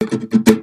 Par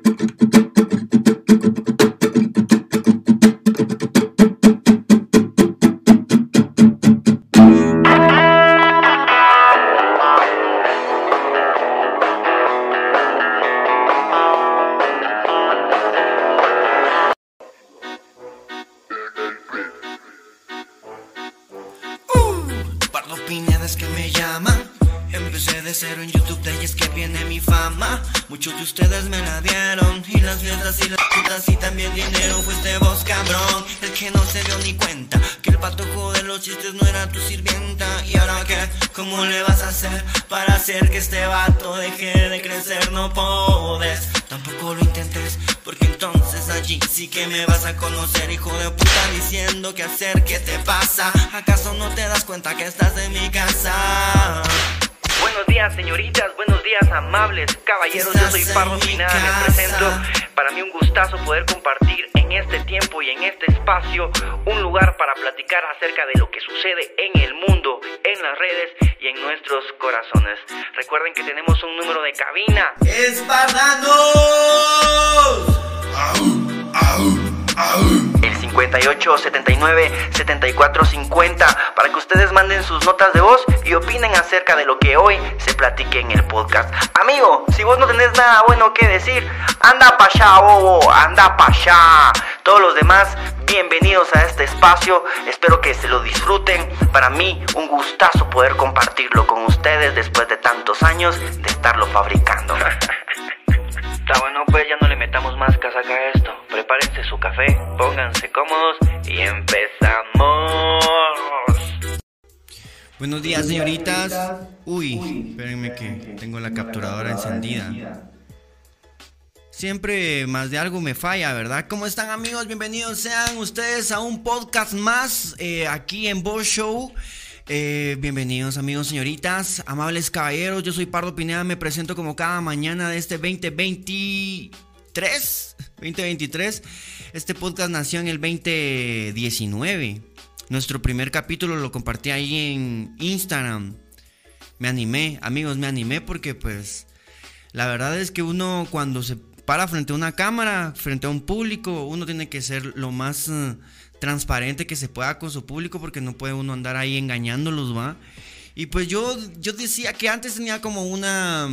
79 74 50 para que ustedes manden sus notas de voz y opinen acerca de lo que hoy se platique en el podcast. Amigo, si vos no tenés nada bueno que decir, anda pa' allá, bobo, anda pa' allá. Todos los demás, bienvenidos a este espacio. Espero que se lo disfruten. Para mí, un gustazo poder compartirlo con ustedes después de tantos años de estarlo fabricando. Está bueno, pues ya no le metamos más casaca a esto. Prepárense su café, pónganse cómodos y empezamos. Buenos días, señoritas. Uy, espérenme que tengo la capturadora encendida. Siempre más de algo me falla, ¿verdad? ¿Cómo están amigos? Bienvenidos sean ustedes a un podcast más eh, aquí en Boss Show. Eh, bienvenidos amigos, señoritas, amables caballeros. Yo soy Pardo Pineda, me presento como cada mañana de este 2023. 2023. Este podcast nació en el 2019. Nuestro primer capítulo lo compartí ahí en Instagram. Me animé, amigos, me animé porque pues la verdad es que uno cuando se para frente a una cámara, frente a un público, uno tiene que ser lo más eh, transparente que se pueda con su público porque no puede uno andar ahí engañándolos, ¿va? Y pues yo, yo decía que antes tenía como una...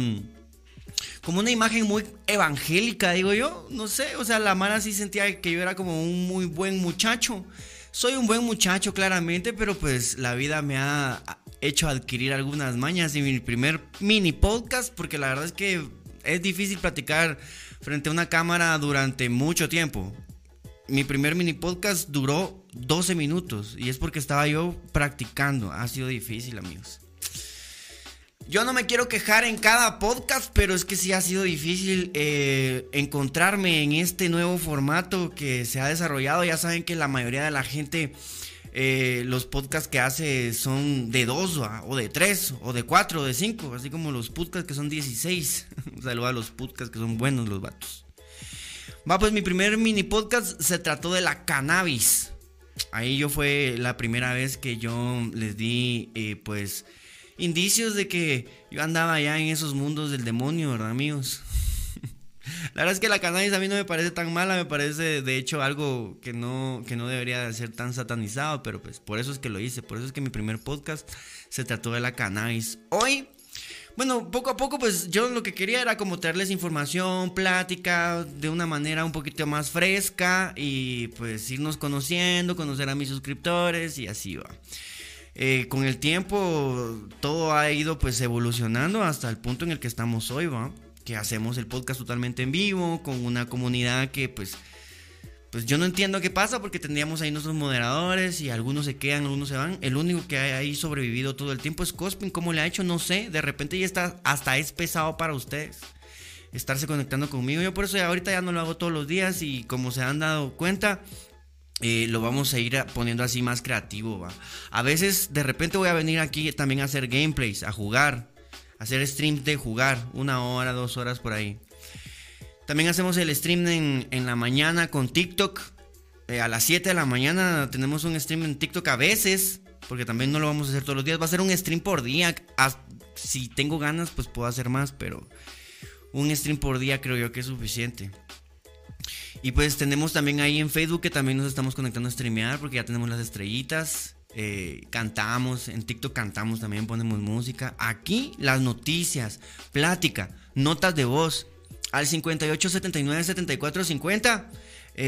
Como una imagen muy evangélica, digo yo. No sé, o sea, la Mara sí sentía que yo era como un muy buen muchacho. Soy un buen muchacho, claramente, pero pues la vida me ha hecho adquirir algunas mañas y mi primer mini podcast, porque la verdad es que es difícil platicar frente a una cámara durante mucho tiempo. Mi primer mini podcast duró 12 minutos y es porque estaba yo practicando. Ha sido difícil, amigos. Yo no me quiero quejar en cada podcast, pero es que sí ha sido difícil eh, encontrarme en este nuevo formato que se ha desarrollado. Ya saben que la mayoría de la gente, eh, los podcasts que hace son de dos, o de tres, o de cuatro, o de cinco, así como los podcasts que son 16. Un a los podcasts que son buenos los vatos. Va, pues mi primer mini podcast se trató de la cannabis. Ahí yo fue la primera vez que yo les di, eh, pues, indicios de que yo andaba ya en esos mundos del demonio, ¿verdad, amigos? La verdad es que la cannabis a mí no me parece tan mala, me parece de hecho algo que no, que no debería de ser tan satanizado, pero pues por eso es que lo hice, por eso es que mi primer podcast se trató de la cannabis. Hoy, bueno, poco a poco pues yo lo que quería era como traerles información, plática, de una manera un poquito más fresca y pues irnos conociendo, conocer a mis suscriptores y así va. Eh, con el tiempo todo ha ido pues evolucionando hasta el punto en el que estamos hoy, ¿va? Que hacemos el podcast totalmente en vivo, con una comunidad que pues... Pues yo no entiendo qué pasa porque tendríamos ahí nuestros moderadores y algunos se quedan, algunos se van. El único que ha ahí sobrevivido todo el tiempo es Cospin. ¿Cómo le ha hecho? No sé. De repente ya está, hasta es pesado para ustedes estarse conectando conmigo. Yo por eso ya ahorita ya no lo hago todos los días y como se han dado cuenta, eh, lo vamos a ir poniendo así más creativo. ¿va? A veces de repente voy a venir aquí también a hacer gameplays, a jugar, a hacer streams de jugar, una hora, dos horas por ahí. También hacemos el stream en, en la mañana con TikTok. Eh, a las 7 de la mañana tenemos un stream en TikTok a veces, porque también no lo vamos a hacer todos los días. Va a ser un stream por día. As- Si tengo ganas, pues puedo hacer más, pero Un stream por día creo yo que es suficiente. Y pues tenemos también ahí en Facebook que también nos estamos conectando a streamear porque ya tenemos las estrellitas. Eh, cantamos, en TikTok cantamos también, ponemos música. Aquí las noticias, plática, notas de voz al 58 79 74 50.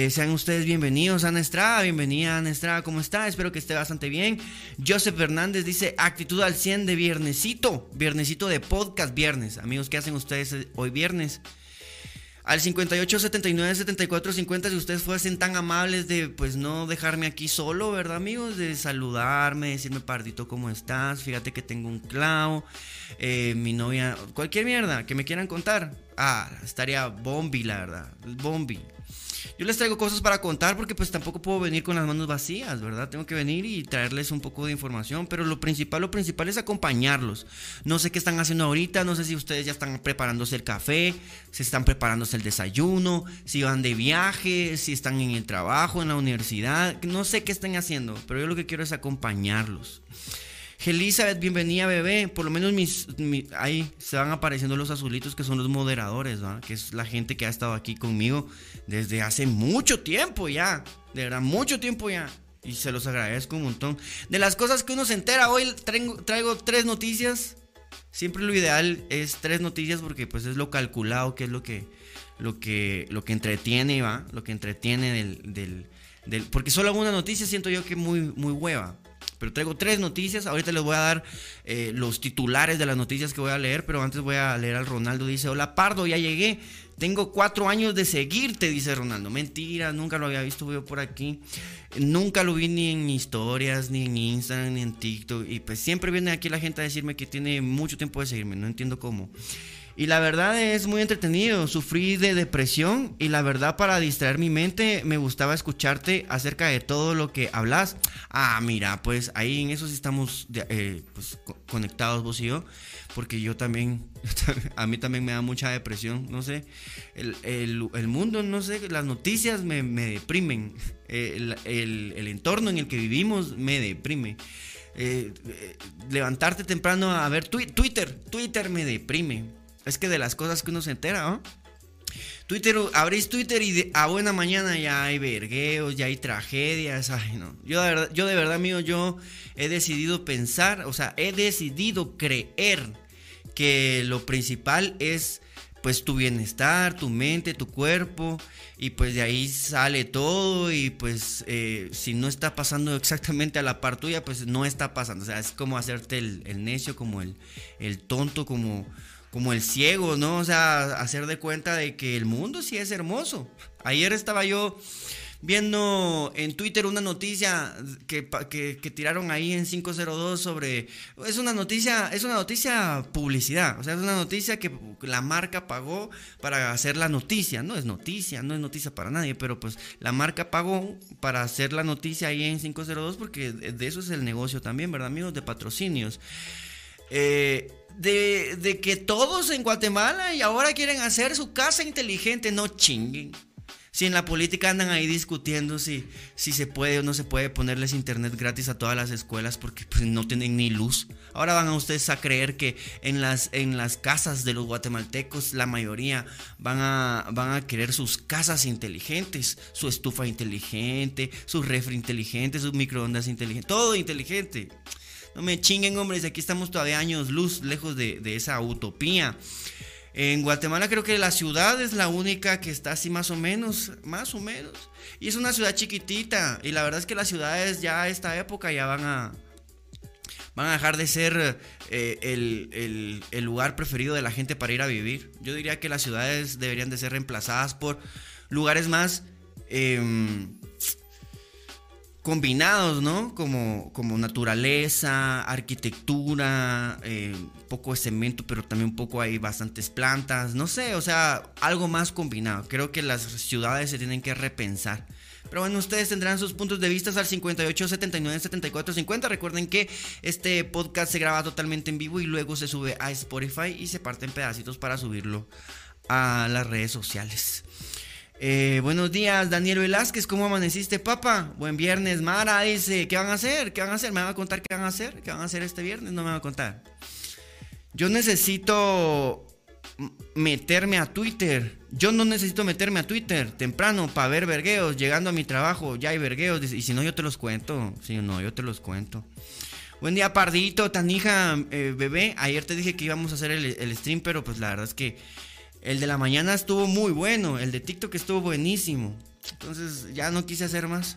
sean ustedes bienvenidos, Ana Estrada. Bienvenida, Ana Estrada. ¿Cómo está? Espero que esté bastante bien. Joseph Fernández dice: Actitud al 100 de viernesito. Viernesito de podcast viernes. Amigos, ¿qué hacen ustedes hoy viernes? Al 58 79 74 50, si ustedes fuesen tan amables de pues no dejarme aquí solo, ¿verdad, amigos? De saludarme, decirme, Pardito, ¿cómo estás? Fíjate que tengo un clavo, eh, mi novia, cualquier mierda que me quieran contar. Ah, estaría bombi, la verdad, bombi. Yo les traigo cosas para contar porque pues tampoco puedo venir con las manos vacías, ¿verdad? Tengo que venir y traerles un poco de información, pero lo principal, lo principal es acompañarlos. No sé qué están haciendo ahorita, no sé si ustedes ya están preparándose el café, si están preparándose el desayuno, si van de viaje, si están en el trabajo, en la universidad, no sé qué están haciendo, pero yo lo que quiero es acompañarlos. Elizabeth, bienvenida bebé. Por lo menos mis, ahí se van apareciendo los azulitos que son los moderadores, ¿va? que es la gente que ha estado aquí conmigo desde hace mucho tiempo ya. De verdad, mucho tiempo ya. Y se los agradezco un montón. De las cosas que uno se entera, hoy traigo, traigo tres noticias. Siempre lo ideal es tres noticias porque pues es lo calculado, que es lo que, lo que, lo que entretiene, ¿va? Lo que entretiene del, del, del... Porque solo una noticia siento yo que muy, muy hueva. Pero traigo tres noticias. Ahorita les voy a dar eh, los titulares de las noticias que voy a leer. Pero antes voy a leer al Ronaldo. Dice: Hola Pardo, ya llegué. Tengo cuatro años de seguirte, dice Ronaldo. Mentira, nunca lo había visto yo por aquí. Nunca lo vi ni en historias, ni en Instagram, ni en TikTok. Y pues siempre viene aquí la gente a decirme que tiene mucho tiempo de seguirme. No entiendo cómo. Y la verdad es muy entretenido. Sufrí de depresión y la verdad para distraer mi mente me gustaba escucharte acerca de todo lo que hablas. Ah, mira, pues ahí en eso sí estamos eh, pues, conectados vos y yo. Porque yo también, a mí también me da mucha depresión, no sé. El, mundo, no sé, las noticias me, deprimen. El, entorno en el que vivimos me deprime. Eh, eh, levantarte temprano a ver Twitter, Twitter me deprime es que de las cosas que uno se entera, ¿no? Twitter, abrís Twitter y a buena mañana ya hay vergueos, ya hay tragedias, ay no. Yo de verdad, yo de verdad, mío, yo he decidido pensar, o sea, he decidido creer que lo principal es pues tu bienestar, tu mente, tu cuerpo, y pues de ahí sale todo, y pues eh, si no está pasando exactamente a la par tuya, pues no está pasando, o sea, es como hacerte el, necio, como el tonto, como como el ciego, ¿no? O sea, hacer de cuenta de que el mundo sí es hermoso. Ayer estaba yo viendo en Twitter una noticia que, que, tiraron ahí en 502 sobre es una noticia es una noticia publicidad o sea es una noticia que la marca pagó para hacer la noticia no es noticia no es noticia para nadie pero pues la marca pagó para hacer la noticia ahí en 502 porque de eso es el negocio también verdad amigos de patrocinios eh, de, que todos en Guatemala y ahora quieren hacer su casa inteligente, no chinguen. Si en la política andan ahí discutiendo si, si se puede o no se puede ponerles internet gratis a todas las escuelas porque pues, no tienen ni luz. Ahora van a ustedes a creer que en las, en las casas de los guatemaltecos la mayoría van a, van a querer sus casas inteligentes, su estufa inteligente, su refri inteligente, sus microondas inteligentes, todo inteligente. No me chinguen, hombres, aquí estamos todavía años luz lejos de, esa utopía. En Guatemala creo que la ciudad es la única que está así más o menos, más o menos. Y es una ciudad chiquitita. Y la verdad es que las ciudades ya a esta época ya van a, van a dejar de ser eh, el, lugar preferido de la gente para ir a vivir. Yo diría que las ciudades deberían de ser reemplazadas por lugares más... Em, combinados, ¿no? Como, como naturaleza, arquitectura, eh, poco de cemento, pero también un poco hay bastantes plantas, no sé, o sea, algo más combinado. Creo que las ciudades se tienen que repensar. Pero bueno, ustedes tendrán sus puntos de vista al 58 79 74 50. Recuerden que este podcast se graba totalmente en vivo y luego se sube a Spotify y se parte en pedacitos para subirlo a las redes sociales. Eh, buenos días, Daniel Velázquez, ¿cómo amaneciste, papá? Buen viernes, Mara dice, ¿qué van a hacer? ¿Qué van a hacer? ¿Me van a contar qué van a hacer? ¿Qué van a hacer este viernes? No me van a contar. Yo necesito meterme a Twitter. Yo no necesito meterme a Twitter temprano para ver vergueos. Llegando a mi trabajo ya hay vergueos. Y si no, yo te los cuento. Si no, yo te los cuento. Buen día, Pardito, Tanija, eh, bebé. Ayer te dije que íbamos a hacer el, el, stream, pero pues la verdad es que el de la mañana estuvo muy bueno. El de TikTok estuvo buenísimo. Entonces ya no quise hacer más.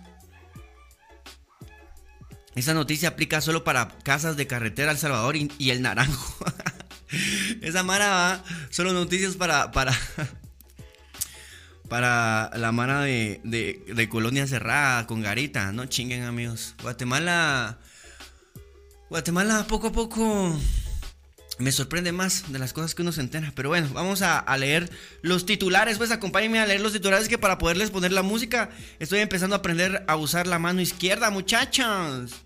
Esa noticia aplica solo para casas de carretera El Salvador y, el Naranjo. Esa mara va, solo noticias para, para, para la mara de, de, Colonia Cerrada con Garita. No chinguen amigos. Guatemala, Guatemala poco a poco me sorprende más de las cosas que uno se entera. Pero bueno, vamos a, leer los titulares. Pues acompáñenme a leer los titulares que para poderles poner la música estoy empezando a aprender a usar la mano izquierda, muchachos.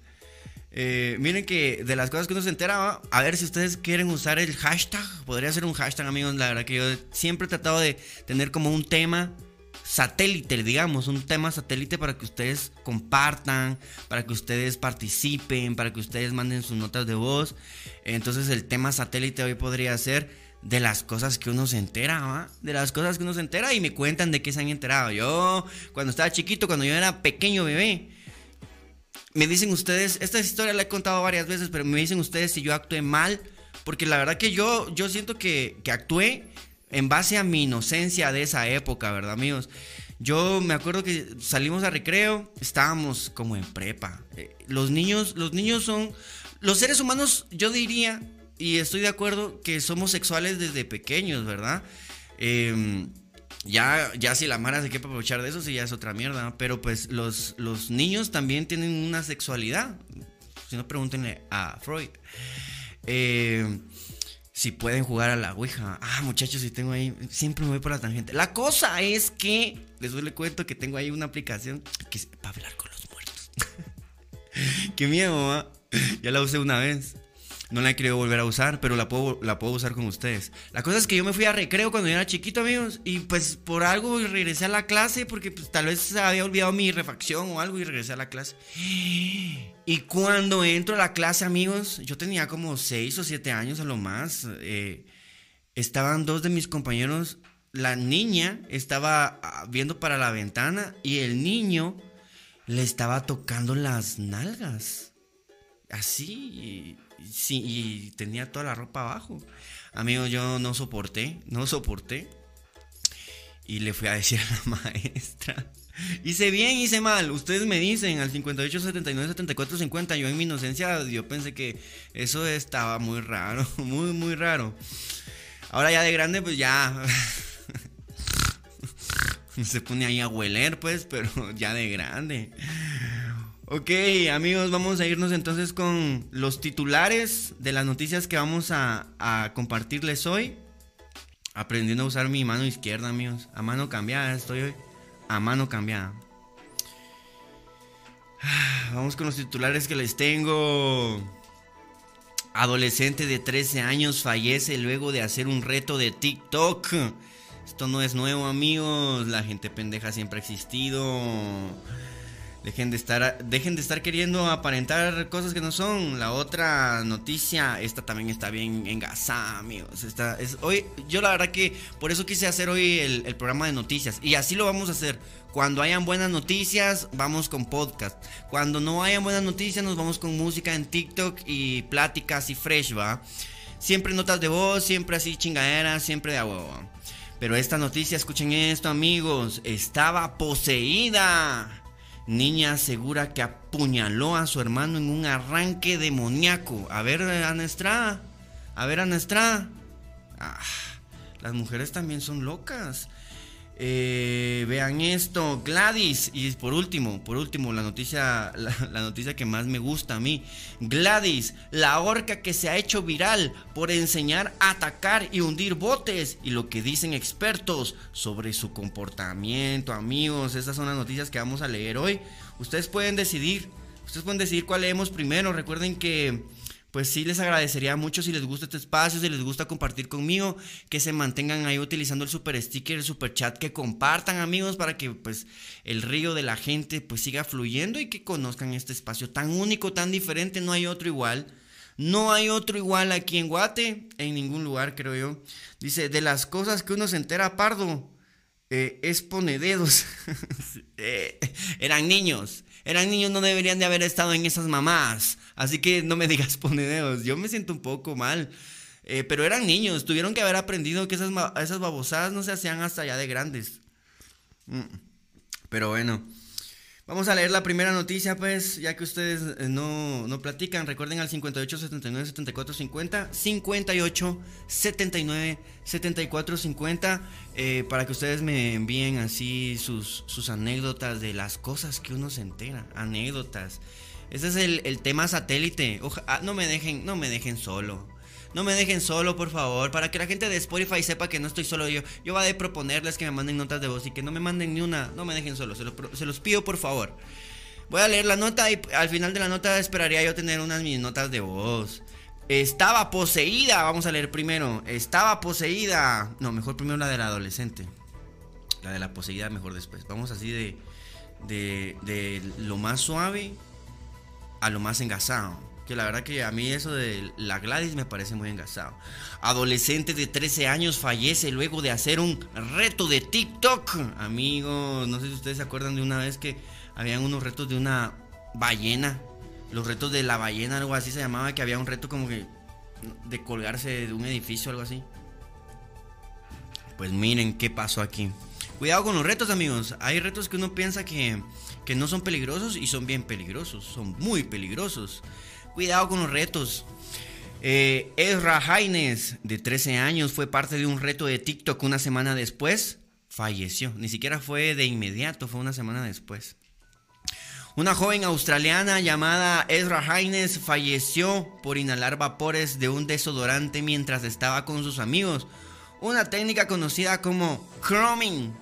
Eh, miren que de las cosas que uno se entera, a ver si ustedes quieren usar el hashtag. Podría ser un hashtag, amigos. La verdad que yo siempre he tratado de tener como un tema satélite, digamos, un tema satélite para que ustedes compartan, para que ustedes participen, para que ustedes manden sus notas de voz. Entonces el tema satélite hoy podría ser de las cosas que uno se entera, De las cosas que uno se entera y me cuentan de qué se han enterado. Yo, cuando estaba chiquito, cuando yo era pequeño bebé, me dicen ustedes, esta historia la he contado varias veces, pero me dicen ustedes si yo actué mal, porque la verdad que yo, yo siento que, que actué en base a mi inocencia de esa época, ¿verdad, amigos? Yo me acuerdo que salimos a recreo, estábamos como en prepa. Eh, los niños, los niños son, los seres humanos, yo diría, y estoy de acuerdo, que somos sexuales desde pequeños, ¿verdad? Em, ya, ya si la Mara se quiere aprovechar de eso, sí ya es otra mierda. Pero pues los, los niños también tienen una sexualidad. Si no, pregúntenle a Freud. Eh, si pueden jugar a la Ouija. Ah, muchachos, si tengo ahí. Siempre me voy por la tangente. La cosa es que. Les doy le cuento que tengo ahí una aplicación que es para hablar con los muertos. Qué miedo, mamá. Ya la usé una vez. No la he querido volver a usar, pero la puedo, la puedo usar con ustedes. La cosa es que yo me fui a recreo cuando yo era chiquito, amigos. Y pues por algo regresé a la clase, porque pues, tal vez había olvidado mi refacción o algo y regresé a la clase. Y cuando entro a la clase, amigos, yo tenía como 6 o 7 años a lo más. Eh, estaban dos de mis compañeros. La niña estaba ah, viendo para la ventana y el niño le estaba tocando las nalgas. Así sí, y tenía toda la ropa abajo. Amigo, yo no soporté, no soporté. Y le fui a decir a la maestra. Hice bien, hice mal. Ustedes me dicen al 58 79 74 50. Yo en mi inocencia, yo pensé que eso estaba muy raro, muy, muy raro. Ahora ya de grande, pues ya. Se pone ahí a hueler, pues, pero ya de grande. Ok, amigos, vamos a irnos entonces con los titulares de las noticias que vamos a, compartirles hoy. Aprendiendo a usar mi mano izquierda, amigos. A mano cambiada estoy hoy. A mano cambiada. Vamos con los titulares que les tengo. Adolescente de 13 años fallece luego de hacer un reto de TikTok. Esto no es nuevo, amigos. La gente pendeja siempre ha existido. Dejen de estar, dejen de estar queriendo aparentar cosas que no son. La otra noticia, esta también está bien engasada, amigos. Esta es, hoy, yo la verdad que por eso quise hacer hoy el, programa de noticias. Y así lo vamos a hacer. Cuando hayan buenas noticias, vamos con podcast. Cuando no hayan buenas noticias, nos vamos con música en TikTok y pláticas y fresh, va. Siempre notas de voz, siempre así chingaderas, siempre de agua. Pero esta noticia, escuchen esto, amigos. Estaba poseída. Niña asegura que apuñaló a su hermano en un arranque demoníaco. A ver, Ana Estrada. A ver, Ana Estrada. Ah, las mujeres también son locas. Eh, vean esto, Gladys. Y por último, por último, la noticia, la, noticia que más me gusta a mí. Gladys, la orca que se ha hecho viral por enseñar a atacar y hundir botes. Y lo que dicen expertos sobre su comportamiento, amigos. Estas son las noticias que vamos a leer hoy. Ustedes pueden decidir. Ustedes pueden decidir cuál leemos primero. Recuerden que pues sí les agradecería mucho si les gusta este espacio, si les gusta compartir conmigo, que se mantengan ahí utilizando el super sticker, el super chat, que compartan amigos para que pues el río de la gente pues siga fluyendo y que conozcan este espacio tan único, tan diferente, no hay otro igual. No hay otro igual aquí en Guate, en ningún lugar, creo yo. Dice, de las cosas que uno se entera pardo, eh, es pone dedos. Eh, eran niños. Eran niños, no deberían de haber estado en esas mamás. Así que no me digas pone dedos. Yo me siento un poco mal. Eh, pero eran niños. Tuvieron que haber aprendido que esas, esas babosadas no se hacían hasta allá de grandes. Mm. Pero bueno. Vamos a leer la primera noticia, pues, ya que ustedes eh, no, no platican. Recuerden al 58 79 74 50. 58 79 74 50. para que ustedes me envíen así sus, sus anécdotas de las cosas que uno se entera. Anécdotas. Ese es el, tema satélite. Ah, no me dejen, no me dejen solo. No me dejen solo, por favor, para que la gente de Spotify sepa que no estoy solo yo. Yo voy a proponerles que me manden notas de voz y que no me manden ni una. No me dejen solo, se los, pido por favor. Voy a leer la nota y al final de la nota esperaría yo tener unas mis notas de voz. Estaba poseída, vamos a leer primero. Estaba poseída. No, mejor primero la de la adolescente. La de la poseída, mejor después. Vamos así de, de, de lo más suave a lo más engasado. Que la verdad que a mí eso de la Gladys me parece muy engasado. Adolescente de 13 años fallece luego de hacer un reto de TikTok. Amigos, no sé si ustedes se acuerdan de una vez que habían unos retos de una ballena. Los retos de la ballena, algo así se llamaba, que había un reto como que de colgarse de un edificio, algo así. Pues miren qué pasó aquí. Cuidado con los retos, amigos. Hay retos que uno piensa que, que no son peligrosos y son bien peligrosos. Son muy peligrosos. Cuidado con los retos. Eh, Ezra Haines, de 13 años, fue parte de un reto de TikTok una semana después. Falleció. Ni siquiera fue de inmediato, fue una semana después. Una joven australiana llamada Ezra Haines falleció por inhalar vapores de un desodorante mientras estaba con sus amigos. Una técnica conocida como chroming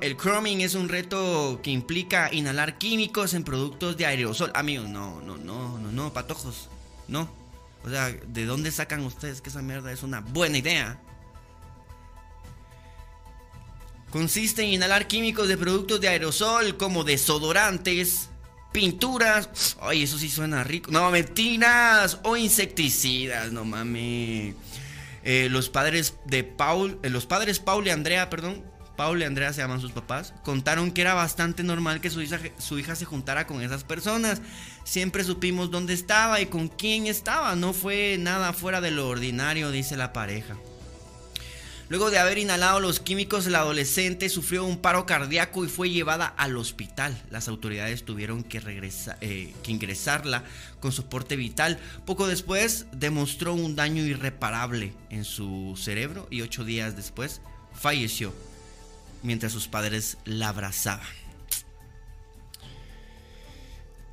el chroming es un reto que implica inhalar químicos en productos de aerosol. Amigos, no, no, no, no, no, patojos. No. O sea, ¿de dónde sacan ustedes que esa mierda es una buena idea? Consiste en inhalar químicos de productos de aerosol como desodorantes, pinturas. Ay, eso sí suena rico. No, mentiras. O insecticidas, no mames. Eh, los padres de Paul, eh, los padres Paul y Andrea, perdón, Paul y Andrea se llaman sus papás, contaron que era bastante normal que su hija, su hija se juntara con esas personas. Siempre supimos dónde estaba y con quién estaba. No fue nada fuera de lo ordinario, dice la pareja. Luego de haber inhalado los químicos, la adolescente sufrió un paro cardíaco y fue llevada al hospital. Las autoridades tuvieron que, eh, que ingresarla con soporte vital. Poco después demostró un daño irreparable en su cerebro y ocho días después falleció mientras sus padres la abrazaban.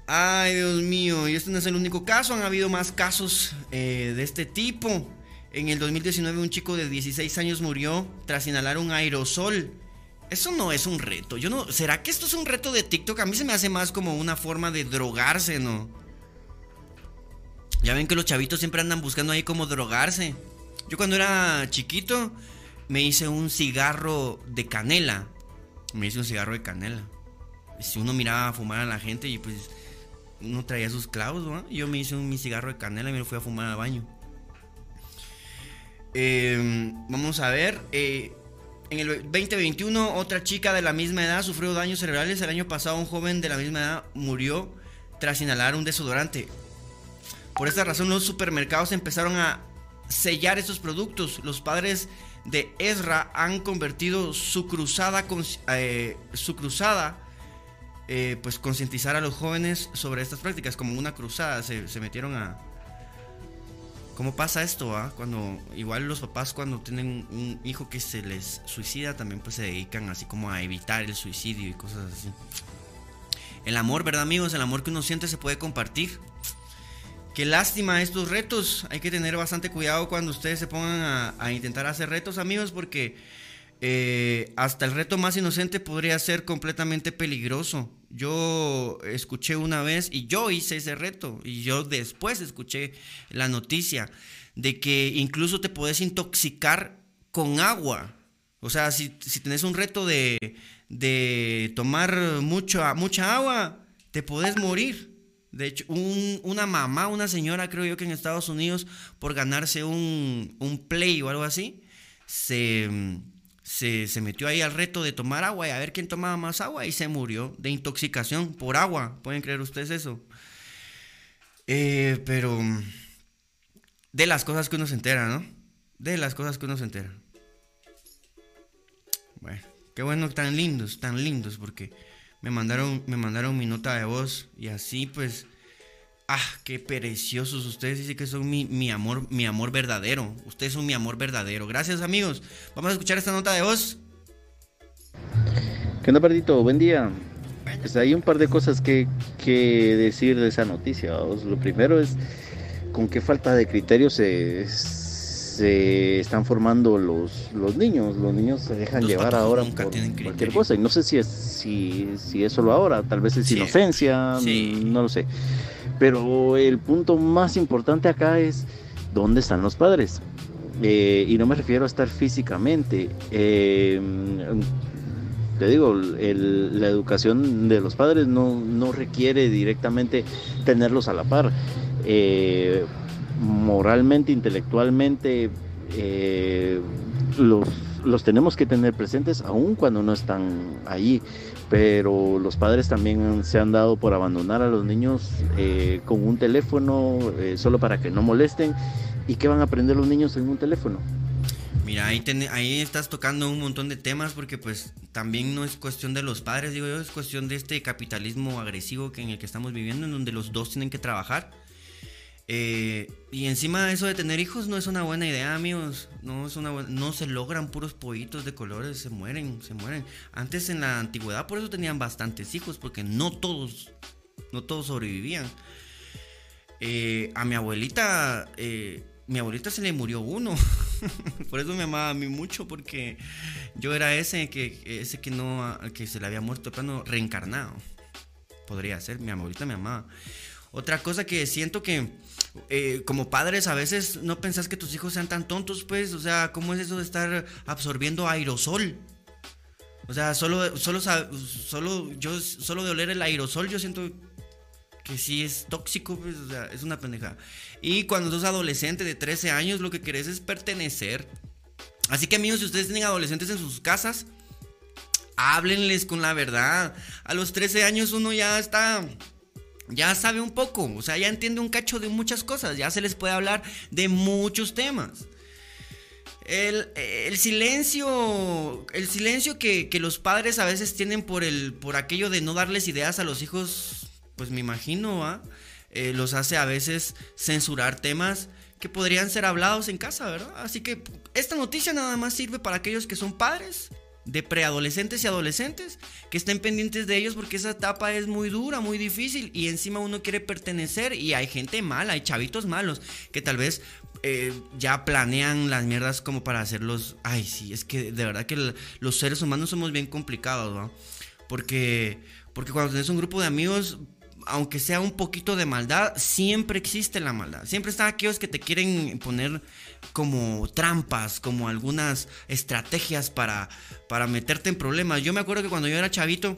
Ay, Dios mío, y este no es el único caso, han habido más casos eh, de este tipo. En el 2019 un chico de 16 años murió tras inhalar un aerosol. Eso no es un reto. Yo no, ¿será que esto es un reto de TikTok? A mí se me hace más como una forma de drogarse, ¿no? Ya ven que los chavitos siempre andan buscando ahí cómo drogarse. Yo cuando era chiquito, me hice un cigarro de canela. Me hice un cigarro de canela. Si uno miraba a fumar a la gente y pues uno traía sus clavos, ¿no? Yo me hice un mi cigarro de canela y me lo fui a fumar al baño. Em, vamos a ver. Eh, en el 2021, otra chica de la misma edad sufrió daños cerebrales. El año pasado, un joven de la misma edad murió tras inhalar un desodorante. Por esta razón, los supermercados empezaron a sellar estos productos. Los padres de Ezra han convertido su cruzada, eh, su cruzada eh, pues concientizar a los jóvenes sobre estas prácticas, como una cruzada, se, metieron a... ¿Cómo pasa esto? Ah? Cuando igual los papás cuando tienen un hijo que se les suicida también pues se dedican así como a evitar el suicidio y cosas así. El amor, ¿verdad amigos? El amor que uno siente se puede compartir. Qué lástima estos retos. Hay que tener bastante cuidado cuando ustedes se pongan a, intentar hacer retos, amigos, porque eh, hasta el reto más inocente podría ser completamente peligroso. Yo escuché una vez y yo hice ese reto y yo después escuché la noticia de que incluso te puedes intoxicar con agua. O sea, si, si tenés un reto de, tomar mucho, mucha agua, te puedes morir De hecho, una mamá, una señora, creo yo que en Estados Unidos, por ganarse un, un play o algo así, se, se, metió ahí al reto de tomar agua y a ver quién tomaba más agua y se murió de intoxicación por agua. ¿Pueden creer ustedes eso? Eh, pero de las cosas que uno se entera, ¿no? De las cosas que uno se entera. Bueno, qué bueno, tan lindos, tan lindos, porque me mandaron, me mandaron mi nota de voz y así pues Ah, qué preciosos. Ustedes dicen que son mi, amor, mi amor verdadero. Ustedes son mi amor verdadero. Gracias, amigos. Vamos a escuchar esta nota de voz. ¿Qué onda, Pardito? Buen día. Pues hay un par de cosas que, que decir de esa noticia. Lo primero es con qué falta de criterio se, se están formando los, los niños. Los niños se dejan llevar ahora por cualquier cosa. Y no sé si es, si, si es solo ahora, tal vez es inocencia, no lo sé. Pero el punto más importante acá es dónde están los padres. Eh, y no me refiero a estar físicamente. Eh, te digo, la educación de los padres no, requiere directamente tenerlos a la par. Eh, moralmente, intelectualmente, los, los tenemos que tener presentes aun cuando no están allí pero los padres también se han dado por abandonar a los niños eh, con un teléfono eh, solo para que no molesten. ¿Y qué van a aprender los niños en un teléfono? Mira, ahí, ahí estás tocando un montón de temas porque pues también no es cuestión de los padres, digo yo, es cuestión de este capitalismo agresivo que en el que estamos viviendo, en donde los dos tienen que trabajar eh, y encima eso de tener hijos no es una buena idea, amigos. No es una no se logran puros pollitos de colores, se mueren, se mueren. Antes en la antigüedad por eso tenían bastantes hijos, porque no todos, no todos sobrevivían. Eh, a mi abuelita, eh, mi abuelita se le murió uno. por eso me amaba a mí mucho, porque yo era ese que, ese que no, que se le había muerto plano reencarnado. Podría ser, mi abuelita me amaba. Otra cosa que siento que eh, como padres a veces no pensás que tus hijos sean tan tontos, pues, o sea, ¿cómo es eso de estar absorbiendo aerosol? O sea, solo, solo, solo, yo, solo de oler el aerosol yo siento que sí es tóxico, pues, o sea, es una pendeja. Y cuando sos adolescente de 13 años, lo que querés es pertenecer. Así que amigos, si ustedes tienen adolescentes en sus casas, háblenles con la verdad. A los 13 años uno ya está ya sabe un poco, o sea, ya entiende un cacho de muchas cosas, ya se les puede hablar de muchos temas. El, silencio, el silencio que, los padres a veces tienen por, el, por aquello de no darles ideas a los hijos, pues me imagino, eh, los hace a veces censurar temas que podrían ser hablados en casa, ¿verdad? Así que esta noticia nada más sirve para aquellos que son padres de preadolescentes y adolescentes que estén pendientes de ellos porque esa etapa es muy dura, muy difícil y encima uno quiere pertenecer y hay gente mala, hay chavitos malos que tal vez eh, ya planean las mierdas como para hacerlos... Ay, sí, es que de verdad que los seres humanos somos bien complicados, ¿no? Porque, porque cuando tenés un grupo de amigos aunque sea un poquito de maldad, siempre existe la maldad. Siempre están aquellos que te quieren poner como trampas, como algunas estrategias para, para meterte en problemas. Yo me acuerdo que cuando yo era chavito,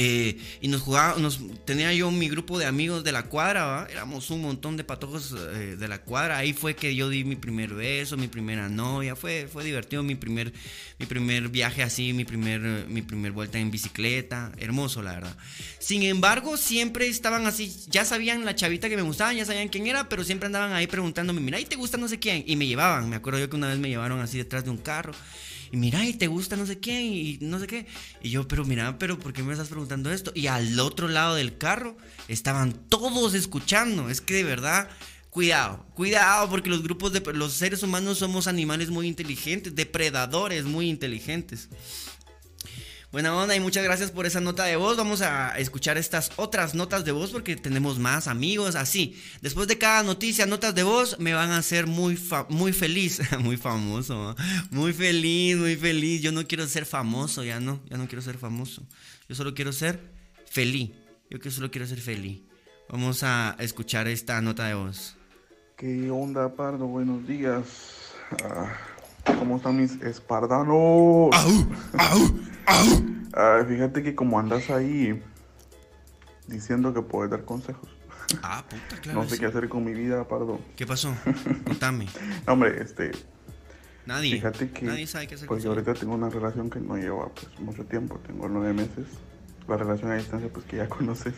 eh, y nos jugaba, tenía yo mi grupo de amigos de la cuadra, éramos un montón de patojos eh, de la cuadra. Ahí fue que yo di mi primer beso, mi primera novia. Fue, fue divertido mi primer, mi primer viaje así, mi primer, mi primer vuelta en bicicleta. Hermoso, la verdad. Sin embargo, siempre estaban así, ya sabían la chavita que me gustaba, ya sabían quién era, pero siempre andaban ahí preguntándome, mira, ¿y te gusta no sé quién? Y me llevaban. Me acuerdo yo que una vez me llevaron así detrás de un carro y mira, y te gusta no sé qué, y no sé qué. Y yo, pero mira, pero ¿por qué me estás preguntando esto? Y al otro lado del carro estaban todos escuchando. Es que de verdad, cuidado, cuidado, porque los grupos de los seres humanos somos animales muy inteligentes, depredadores muy inteligentes. Buena onda y muchas gracias por esa nota de voz. Vamos a escuchar estas otras notas de voz porque tenemos más amigos. Así, después de cada noticia, notas de voz me van a hacer muy, muy feliz. muy famoso, muy feliz, muy feliz. Yo no quiero ser famoso, ya no, ya no quiero ser famoso. Yo solo quiero ser feliz. Yo que solo quiero ser feliz. Vamos a escuchar esta nota de voz. ¿Qué onda, Pardo? Buenos días. Ah, ¿Cómo están mis espardanos? fíjate que como andas ahí diciendo que puedes dar consejos, Ah, puta, claro. no sé qué hacer con mi vida, Pardo. ¿Qué pasó? Contame. No, hombre, este, Nadie. fíjate que Nadie sabe qué hacer pues yo ahorita tengo una relación que no lleva pues mucho tiempo, tengo nueve meses. La relación a distancia pues que ya conoces.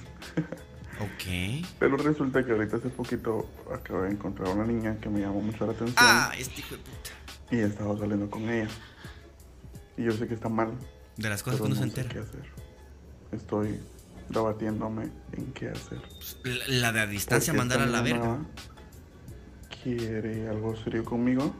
Ok. Pero resulta que ahorita hace poquito acabo de encontrar una niña que me llamó mucho la atención Ah, este hijo de puta. Y he estado saliendo con ella. Y yo sé que está mal, De las cosas que uno no se sé entera. qué hacer. Estoy debatiéndome en qué hacer. La, la de a distancia Porque mandar a la verga. Quiere algo serio conmigo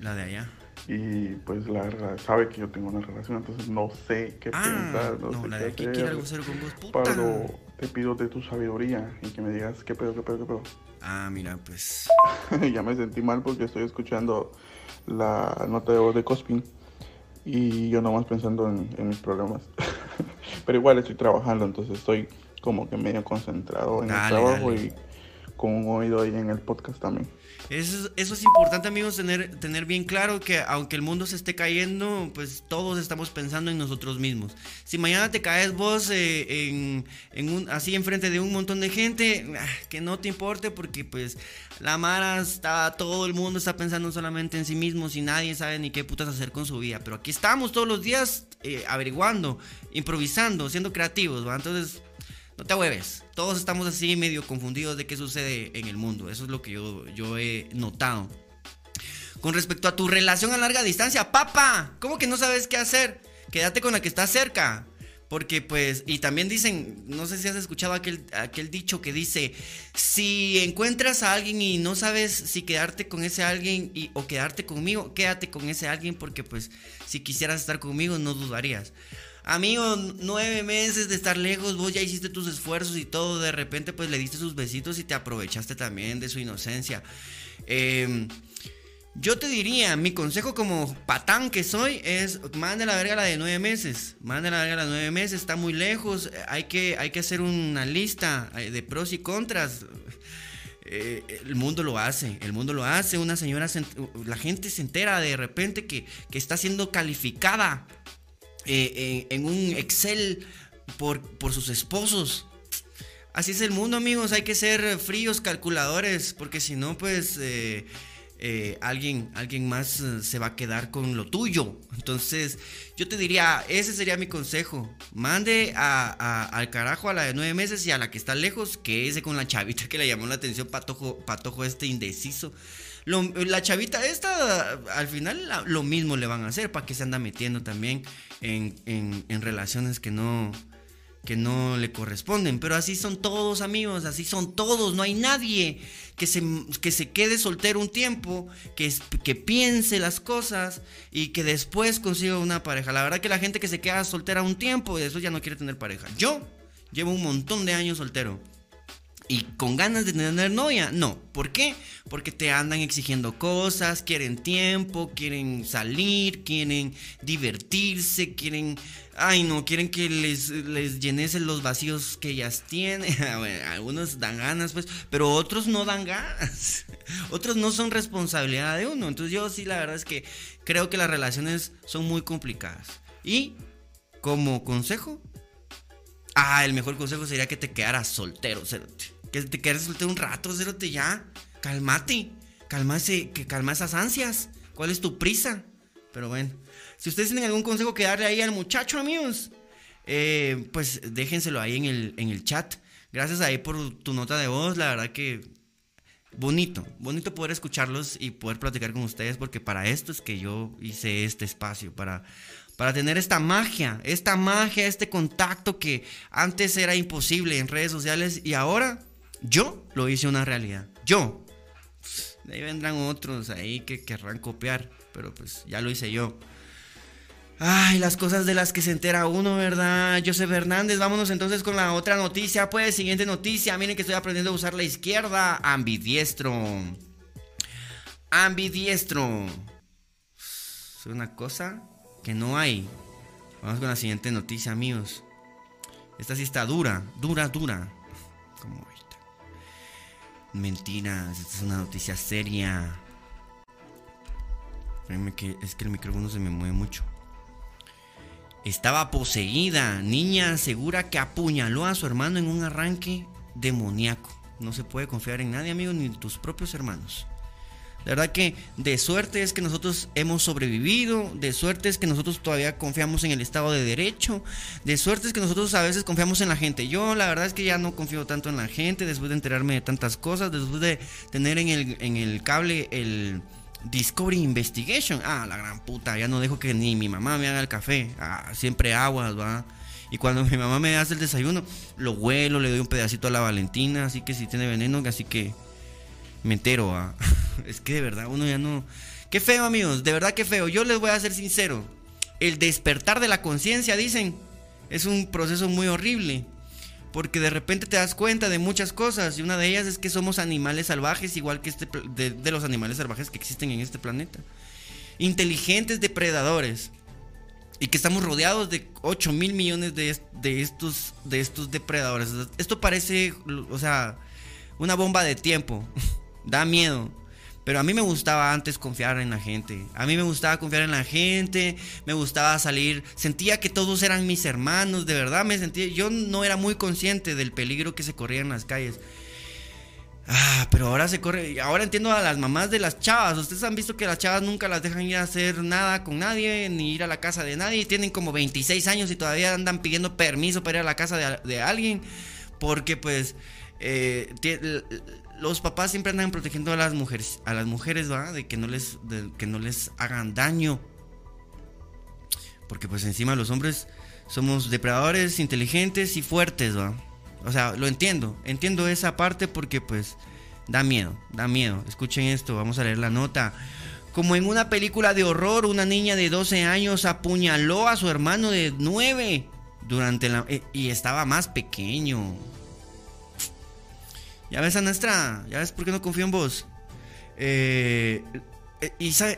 La de allá. y pues la verdad sabe que yo tengo una relación, entonces no sé qué Ah, pensar, no, no, sé la qué de aquí quiere algo serio con vos, puta. Pardo, te pido de tu sabiduría y que me digas qué pedo, qué pedo, qué pedo. Ah, mira, pues. ya me sentí mal porque estoy escuchando la nota de voz de Cospin y yo nomás pensando en, en mis problemas. Pero igual estoy trabajando, entonces estoy como que medio concentrado en Dale, el trabajo dale. y con un oído ahí en el podcast también. Eso, es- importante, amigos, tener, tener bien claro que aunque el mundo se esté cayendo, pues todos estamos pensando en nosotros mismos. Si mañana te caes vos eh, en, en un, así enfrente de un montón de gente, ah, que no te importe porque pues la Mara está, todo el mundo está pensando solamente en sí mismos y nadie sabe ni qué putas hacer con su vida. Pero aquí estamos todos los días eh, averiguando, improvisando, siendo creativos, ¿va? Entonces... No te hueves. Todos estamos así medio confundidos de qué sucede en el mundo. Eso es lo que yo, yo he notado. Con respecto a tu relación a larga distancia, papá, ¿cómo que no sabes qué hacer? Quédate con la que está cerca. Porque pues, y también dicen, no sé si has escuchado aquel, aquel dicho que dice, si encuentras a alguien y no sabes si quedarte con ese alguien y, o quedarte conmigo, quédate con ese alguien porque pues si quisieras estar conmigo no dudarías. Amigo, nueve meses de estar lejos, vos ya hiciste tus esfuerzos y todo, de repente pues le diste sus besitos y te aprovechaste también de su inocencia. Eh, yo te diría, mi consejo como patán que soy es, mande la verga la de nueve meses, mande la verga la de nueve meses, está muy lejos, hay que, hay que hacer una lista eh, de pros y contras. Eh, el mundo lo hace, el mundo lo hace, una señora, la gente se entera de repente que, que está siendo calificada eh, en, un Excel por, por sus esposos. Así es el mundo, amigos. Hay que ser fríos, calculadores, porque si no, pues eh, eh, alguien, alguien más se va a quedar con lo tuyo. Entonces, yo te diría, ese sería mi consejo. Mande a- al carajo a la de nueve meses y a la que está lejos, que ese con la chavita que le llamó la atención, patojo, patojo este indeciso. La chavita esta, al final lo mismo le van a hacer, para que se anda metiendo también en, en- relaciones que no, que no le corresponden. Pero así son todos amigos, así son todos. No hay nadie que se, que se quede soltero un tiempo, que, que piense las cosas y que después consiga una pareja. La verdad que la gente que se queda soltera un tiempo, eso ya no quiere tener pareja. Yo llevo un montón de años soltero. ¿Y con ganas de tener novia? No. ¿Por qué? Porque te andan exigiendo cosas, quieren tiempo, quieren salir, quieren divertirse, quieren... Ay, no, quieren que les, les llenes los vacíos que ellas tienen. Algunos dan ganas, pues, pero otros no dan ganas. Otros no son responsabilidad de uno. Entonces yo sí, la verdad es que creo que las relaciones son muy complicadas. Y como consejo, Ah, el mejor consejo sería que te quedaras soltero. Que te quedaras soltero un rato, cerote, ya. Cálmate. Calma, ese, que calma esas ansias. ¿Cuál es tu prisa? Pero bueno, si ustedes tienen algún consejo que darle ahí al muchacho, amigos, eh, pues déjenselo ahí en el, en el chat. Gracias ahí por tu nota de voz. La verdad que bonito, bonito poder escucharlos y poder platicar con ustedes porque para esto es que yo hice este espacio, para, para tener esta magia, esta magia, este contacto que antes era imposible en redes sociales y ahora yo lo hice una realidad. Yo. De ahí vendrán otros ahí que querrán copiar, pero pues ya lo hice yo. Ay, las cosas de las que se entera uno, ¿verdad? Joseph Hernández, vámonos entonces con la otra noticia. Pues, siguiente noticia. Miren que estoy aprendiendo a usar la izquierda. Ambidiestro. Ambidiestro. Es una cosa que no hay. Vamos con la siguiente noticia, amigos. Esta sí está dura, dura, dura. Como. Mentiras, esta es una noticia seria. Es que el micrófono se me mueve mucho. Estaba poseída. Niña asegura que apuñaló a su hermano en un arranque demoníaco. No se puede confiar en nadie, amigo, ni en tus propios hermanos. La verdad que de suerte es que nosotros hemos sobrevivido, de suerte es que nosotros todavía confiamos en el Estado de Derecho, de suerte es que nosotros a veces confiamos en la gente. Yo la verdad es que ya no confío tanto en la gente después de enterarme de tantas cosas, después de tener en el, en el cable el Discovery Investigation. Ah, la gran puta, ya no dejo que ni mi mamá me haga el café. Ah, siempre aguas, va. Y cuando mi mamá me hace el desayuno, lo huelo, le doy un pedacito a la Valentina, así que si tiene veneno, así que me entero. ¿ah? Es que de verdad uno ya no... Qué feo amigos, de verdad que feo. Yo les voy a ser sincero. El despertar de la conciencia, dicen, es un proceso muy horrible. Porque de repente te das cuenta de muchas cosas. Y una de ellas es que somos animales salvajes, igual que este, de, los animales salvajes que existen en este planeta. Inteligentes depredadores. Y que estamos rodeados de 8 mil millones de, de, estos, de estos depredadores. Esto parece, o sea, una bomba de tiempo. da miedo. Pero a mí me gustaba antes confiar en la gente. A mí me gustaba confiar en la gente. Me gustaba salir. Sentía que todos eran mis hermanos. De verdad me sentía. Yo no era muy consciente del peligro que se corría en las calles. Ah, pero ahora se corre. Ahora entiendo a las mamás de las chavas. Ustedes han visto que las chavas nunca las dejan ir a hacer nada con nadie, ni ir a la casa de nadie. Tienen como 26 años y todavía andan pidiendo permiso para ir a la casa de, de alguien. Porque pues eh, los papás siempre andan protegiendo a las mujeres, a las mujeres, ¿va? De que no les, que no les hagan daño. Porque pues encima los hombres somos depredadores, inteligentes y fuertes, ¿va? O sea, lo entiendo, entiendo esa parte porque pues da miedo, da miedo. Escuchen esto, vamos a leer la nota. Como en una película de horror, una niña de 12 años apuñaló a su hermano de 9 durante la... Eh, y estaba más pequeño. Ya ves, Anastra, ya ves por qué no confío en vos. Eh, eh, y sabe,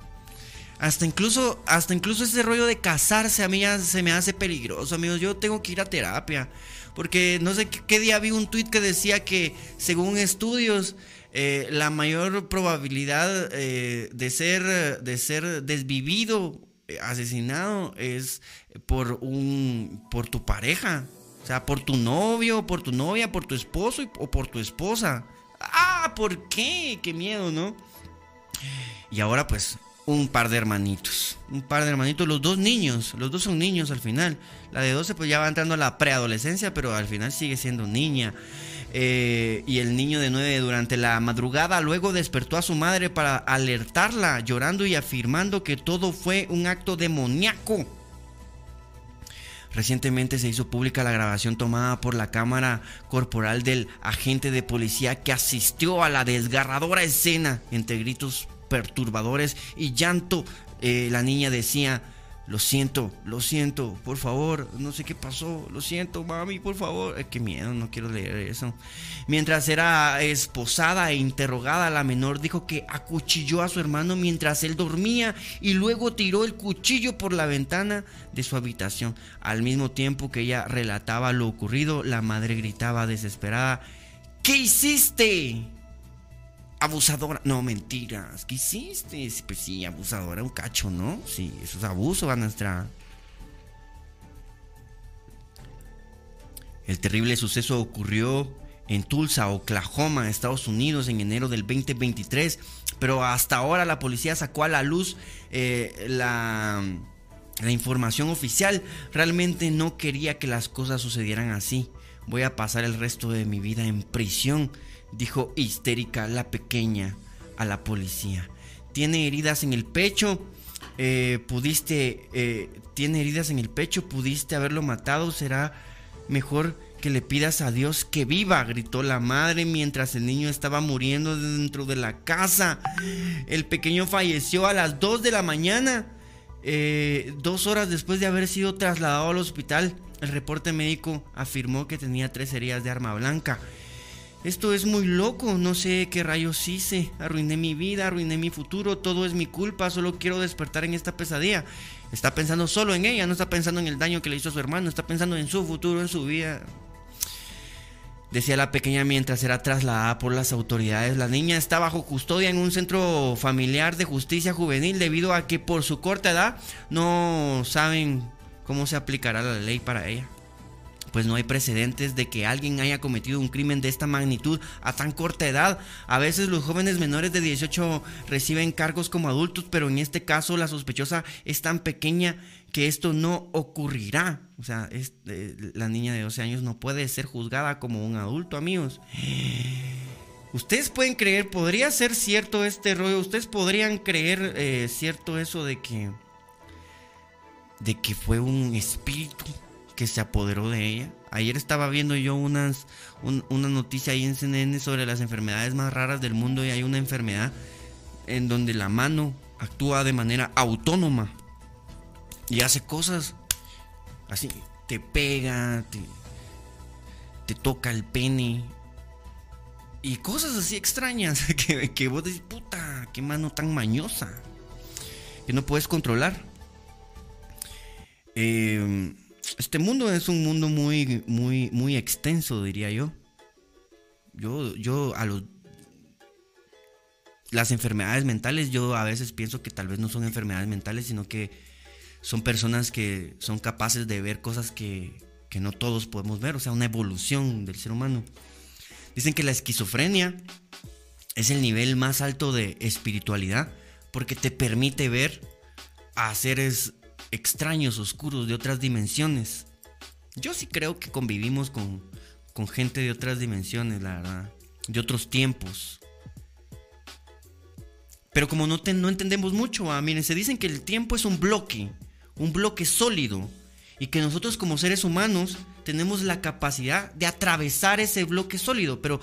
hasta incluso, hasta incluso ese rollo de casarse a mí se me hace peligroso, amigos. Yo tengo que ir a terapia. Porque no sé qué, día vi un tweet que decía que según estudios, eh, la mayor probabilidad de, ser, de ser desvivido, asesinado, es por, un, por tu pareja. Sea, por tu novio, por tu novia, por tu esposo o por tu esposa. Ah, ¿por qué? Qué miedo, ¿no? Y ahora pues un par de hermanitos. Un par de hermanitos, los dos niños. Los dos son niños al final. La de 12 pues ya va entrando a la preadolescencia, pero al final sigue siendo niña. Eh, y el niño de 9 durante la madrugada luego despertó a su madre para alertarla, llorando y afirmando que todo fue un acto demoníaco. Recientemente se hizo pública la grabación tomada por la cámara corporal del agente de policía que asistió a la desgarradora escena entre gritos perturbadores y llanto. Eh, la niña decía, lo siento, lo siento, por favor, no sé qué pasó, lo siento, mami, por favor. qué miedo, no quiero leer eso. Mientras era esposada e interrogada, la menor dijo que acuchilló a su hermano mientras él dormía y luego tiró el cuchillo por la ventana de su habitación. Al mismo tiempo que ella relataba lo ocurrido, la madre gritaba desesperada, ¿qué hiciste? Abusadora. No, mentiras. ¿Qué hiciste? Pues sí, abusadora, un cacho, ¿no? Sí, eso es abuso a nuestra. El terrible suceso ocurrió en Tulsa, Oklahoma, Estados Unidos, en enero del 2023. Pero hasta ahora la policía sacó a la luz eh, la, la información oficial. Realmente no quería que las cosas sucedieran así. Voy a pasar el resto de mi vida en prisión dijo histérica la pequeña a la policía. Tiene heridas en el pecho. Eh, pudiste, eh, tiene heridas en el pecho, pudiste haberlo matado, será mejor que le pidas a Dios que viva, gritó la madre mientras el niño estaba muriendo dentro de la casa. El pequeño falleció a las 2 de la mañana, eh, dos horas después de haber sido trasladado al hospital. El reporte médico afirmó que tenía tres heridas de arma blanca. Esto es muy loco, no sé qué rayos hice. Arruiné mi vida, arruiné mi futuro, todo es mi culpa, solo quiero despertar en esta pesadilla. Está pensando solo en ella, no está pensando en el daño que le hizo a su hermano, está pensando en su futuro, en su vida. Decía la pequeña mientras era trasladada por las autoridades. La niña está bajo custodia en un centro familiar de justicia juvenil debido a que por su corta edad no saben cómo se aplicará la ley para ella. Pues no hay precedentes de que alguien haya cometido un crimen de esta magnitud a tan corta edad. A veces los jóvenes menores de 18 reciben cargos como adultos, pero en este caso la sospechosa es tan pequeña que esto no ocurrirá. O sea, eh, la niña de 12 años no puede ser juzgada como un adulto, amigos. Ustedes pueden creer, podría ser cierto este rollo, ustedes podrían creer eh, cierto eso de que de que fue un espíritu que se apoderó de ella. Ayer estaba viendo yo unas, una noticia ahí en CNN sobre las enfermedades más raras del mundo y hay una enfermedad en donde la mano actúa de manera autónoma y hace cosas así, te pega, te, te toca el pene y cosas así extrañas que, que vos decís, puta, qué mano tan mañosa que no puedes controlar. Eh, este mundo es un mundo muy, muy, muy extenso, diría yo. Yo, yo a los las enfermedades mentales, yo a veces pienso que tal vez no son enfermedades mentales, sino que son personas que son capaces de ver cosas que, que no todos podemos ver, o sea, una evolución del ser humano. Dicen que la esquizofrenia es el nivel más alto de espiritualidad porque te permite ver a seres extraños, oscuros, de otras dimensiones. Yo sí creo que convivimos con, con gente de otras dimensiones, la verdad. De otros tiempos. Pero como no, no entendemos mucho, ah, miren, se dicen que el tiempo es un bloque, un bloque sólido. Y que nosotros como seres humanos tenemos la capacidad de atravesar ese bloque sólido. Pero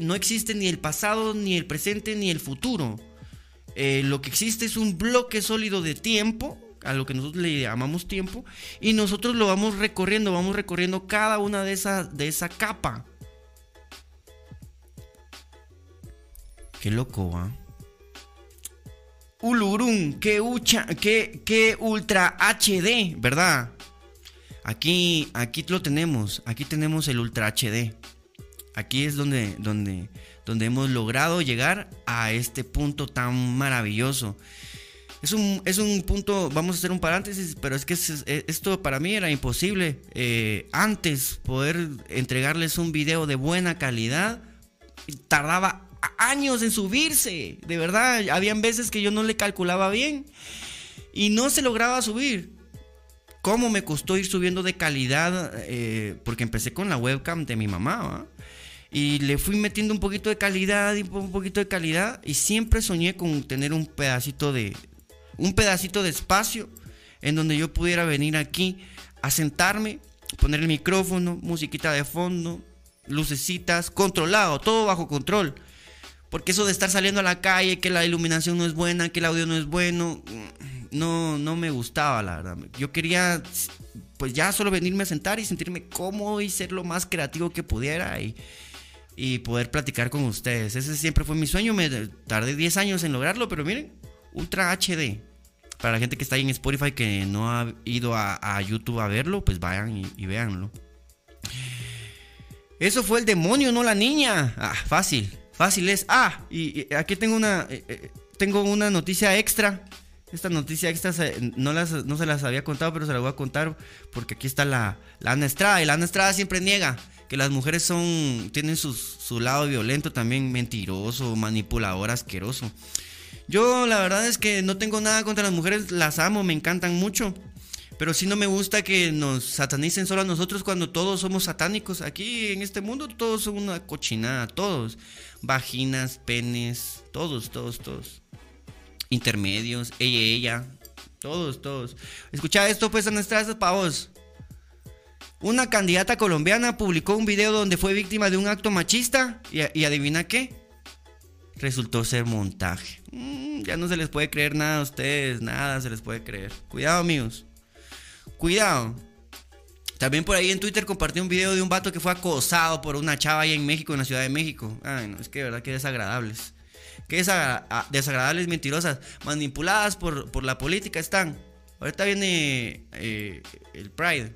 no existe ni el pasado, ni el presente, ni el futuro. Eh, lo que existe es un bloque sólido de tiempo a lo que nosotros le llamamos tiempo, y nosotros lo vamos recorriendo, vamos recorriendo cada una de esas de esa capa. Qué loco, ¿va? Ulurun, qué, ucha, qué, qué ultra HD, ¿verdad? Aquí, aquí lo tenemos, aquí tenemos el ultra HD. Aquí es donde, donde, donde hemos logrado llegar a este punto tan maravilloso. Es un, es un punto, vamos a hacer un paréntesis, pero es que esto para mí era imposible. Eh, antes poder entregarles un video de buena calidad, tardaba años en subirse. De verdad, habían veces que yo no le calculaba bien y no se lograba subir. ¿Cómo me costó ir subiendo de calidad? Eh, porque empecé con la webcam de mi mamá, Y le fui metiendo un poquito de calidad y un poquito de calidad. Y siempre soñé con tener un pedacito de, un pedacito de espacio en donde yo pudiera venir aquí a sentarme, poner el micrófono, musiquita de fondo, lucecitas, controlado, todo bajo control. Porque eso de estar saliendo a la calle, que la iluminación no es buena, que el audio no es bueno, no, no me gustaba, la verdad. Yo quería, pues ya solo venirme a sentar y sentirme cómodo y ser lo más creativo que pudiera y, y poder platicar con ustedes. Ese siempre fue mi sueño. Me tardé 10 años en lograrlo, pero miren, Ultra HD. Para la gente que está ahí en Spotify que no ha ido a, YouTube a verlo, pues vayan y, véanlo. Eso fue el demonio, no la niña. Ah, fácil, fácil es. Ah, y, aquí tengo una, eh, eh, tengo una noticia extra. Esta noticia extra no, las, no se las había contado, pero se la voy a contar porque aquí está la, la Ana Estrada. Y la Ana Estrada siempre niega que las mujeres son, tienen su lado violento también, mentiroso, manipulador, asqueroso. Yo la verdad es que no tengo nada contra las mujeres, las amo, me encantan mucho. Pero sí no me gusta que nos satanicen solo a nosotros cuando todos somos satánicos. Aquí en este mundo todos son una cochinada, todos. Vaginas, penes, todos, todos, todos. Intermedios, ella, ella, todos, todos. Escucha esto pues a nuestras pavos. Una candidata colombiana publicó un video donde fue víctima de un acto machista y, y adivina qué resultó ser montaje. Mm, ya no se les puede creer nada a ustedes, nada se les puede creer. Cuidado, amigos. Cuidado. También por ahí en Twitter compartí un video de un vato que fue acosado por una chava allá en México, en la Ciudad de México. Ay, no, es que de verdad que desagradables. Que desagradables, mentirosas, manipuladas por, la política están. Ahorita viene eh, el Pride.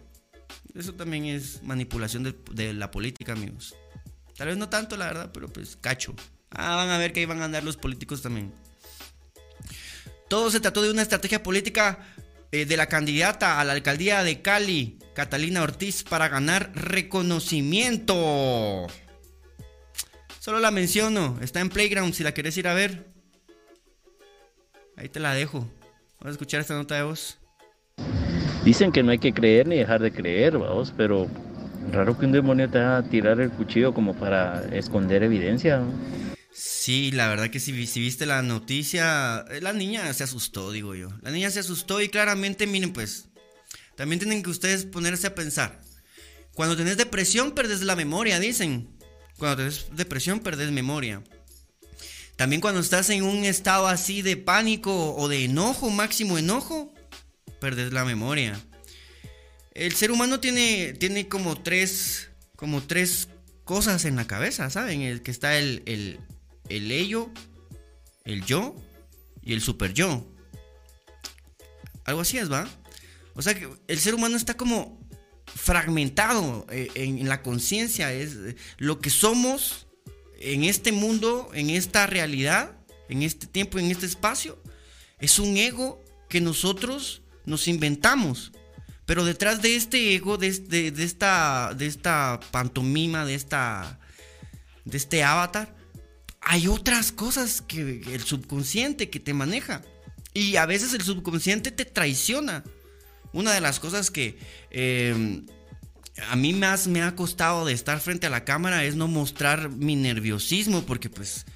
Eso también es manipulación de la política, amigos. Tal vez no tanto, la verdad, pero pues cacho. Ah, van a ver que ahí van a andar los políticos también. Todo se trató de una estrategia política eh, de la candidata a la alcaldía de Cali, Catalina Ortiz, para ganar reconocimiento. Solo la menciono, está en Playground si la quieres ir a ver. Ahí te la dejo. Vamos a escuchar esta nota de voz. Dicen que no hay que creer ni dejar de creer, vamos, pero raro que un demonio te haga tirar el cuchillo como para esconder evidencia. Sí, la verdad que si, viste la noticia, eh, la niña se asustó, digo yo. La niña se asustó y claramente, miren, pues, también tienen que ustedes ponerse a pensar. Cuando tenés depresión, perdes la memoria, dicen. Cuando tenés depresión, perdes memoria. También cuando estás en un estado así de pánico o de enojo, máximo enojo, perdes la memoria. El ser humano tiene, tiene como tres, como tres cosas en la cabeza, ¿saben? El que está el, el ello, el yo y el super yo. Algo así es, ¿va? O sea que el ser humano está como fragmentado eh, en, la conciencia. Es eh, lo que somos en este mundo, en esta realidad, en este tiempo, en este espacio. Es un ego que nosotros nos inventamos. Pero detrás de este ego, de, esta pantomima, de, esta, de este avatar, hay otras cosas que el subconsciente que te maneja. Y a veces el subconsciente te traiciona. Una de las cosas que em, a mí más me ha costado de estar frente a la cámara es no mostrar mi nerviosismo, porque pues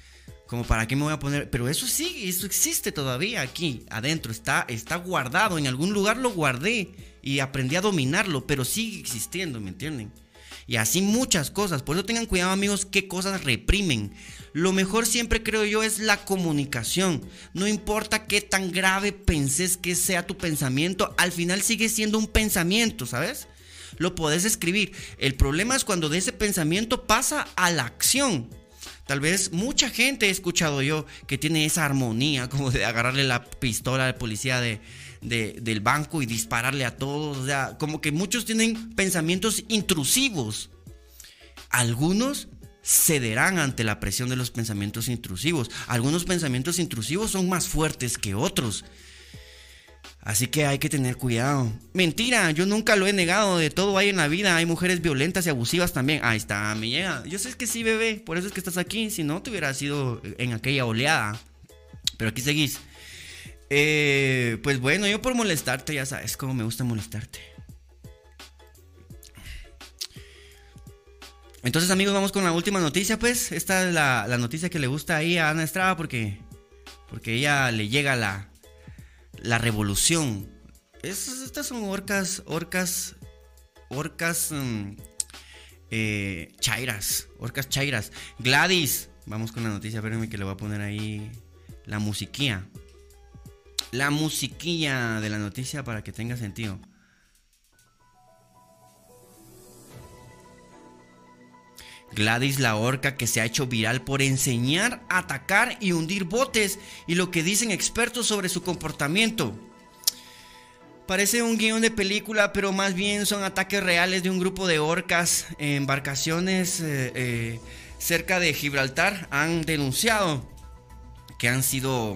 como para qué me voy a poner, pero eso sí, eso existe todavía aquí adentro, está, está guardado, en algún lugar lo guardé y aprendí a dominarlo, pero sigue existiendo, ¿me entienden? Y así muchas cosas, por eso tengan cuidado amigos qué cosas reprimen. Lo mejor siempre creo yo es la comunicación. No importa qué tan grave penses que sea tu pensamiento, al final sigue siendo un pensamiento, ¿sabes? Lo podés escribir. El problema es cuando de ese pensamiento pasa a la acción. Tal vez mucha gente he escuchado yo que tiene esa armonía como de agarrarle la pistola al policía de, del banco y dispararle a todos. O sea, como que muchos tienen pensamientos intrusivos. Algunos cederán ante la presión de los pensamientos intrusivos. Algunos pensamientos intrusivos son más fuertes que otros. Así que hay que tener cuidado. Mentira, yo nunca lo he negado. De todo hay en la vida. Hay mujeres violentas y abusivas también. Ahí está, me llega. Yo sé que sí, bebé. Por eso es que estás aquí. Si no, te hubiera sido en aquella oleada. Pero aquí seguís. Eh, pues bueno, yo por molestarte, ya sabes cómo me gusta molestarte. Entonces, amigos, vamos con la última noticia, pues. Esta es la, noticia que le gusta ahí a Ana Estrada porque, porque ella le llega la, la revolución. estas son orcas, orcas, orcas mm, eh, chairas, orcas chairas. Gladys, vamos con la noticia, espérenme que le voy a poner ahí la musiquilla. La musiquilla de la noticia para que tenga sentido. Gladys la orca que se ha hecho viral por enseñar, atacar y hundir botes y lo que dicen expertos sobre su comportamiento. Parece un guion de película, pero más bien son ataques reales de un grupo de orcas embarcaciones eh, eh, cerca de Gibraltar. Han denunciado que han sido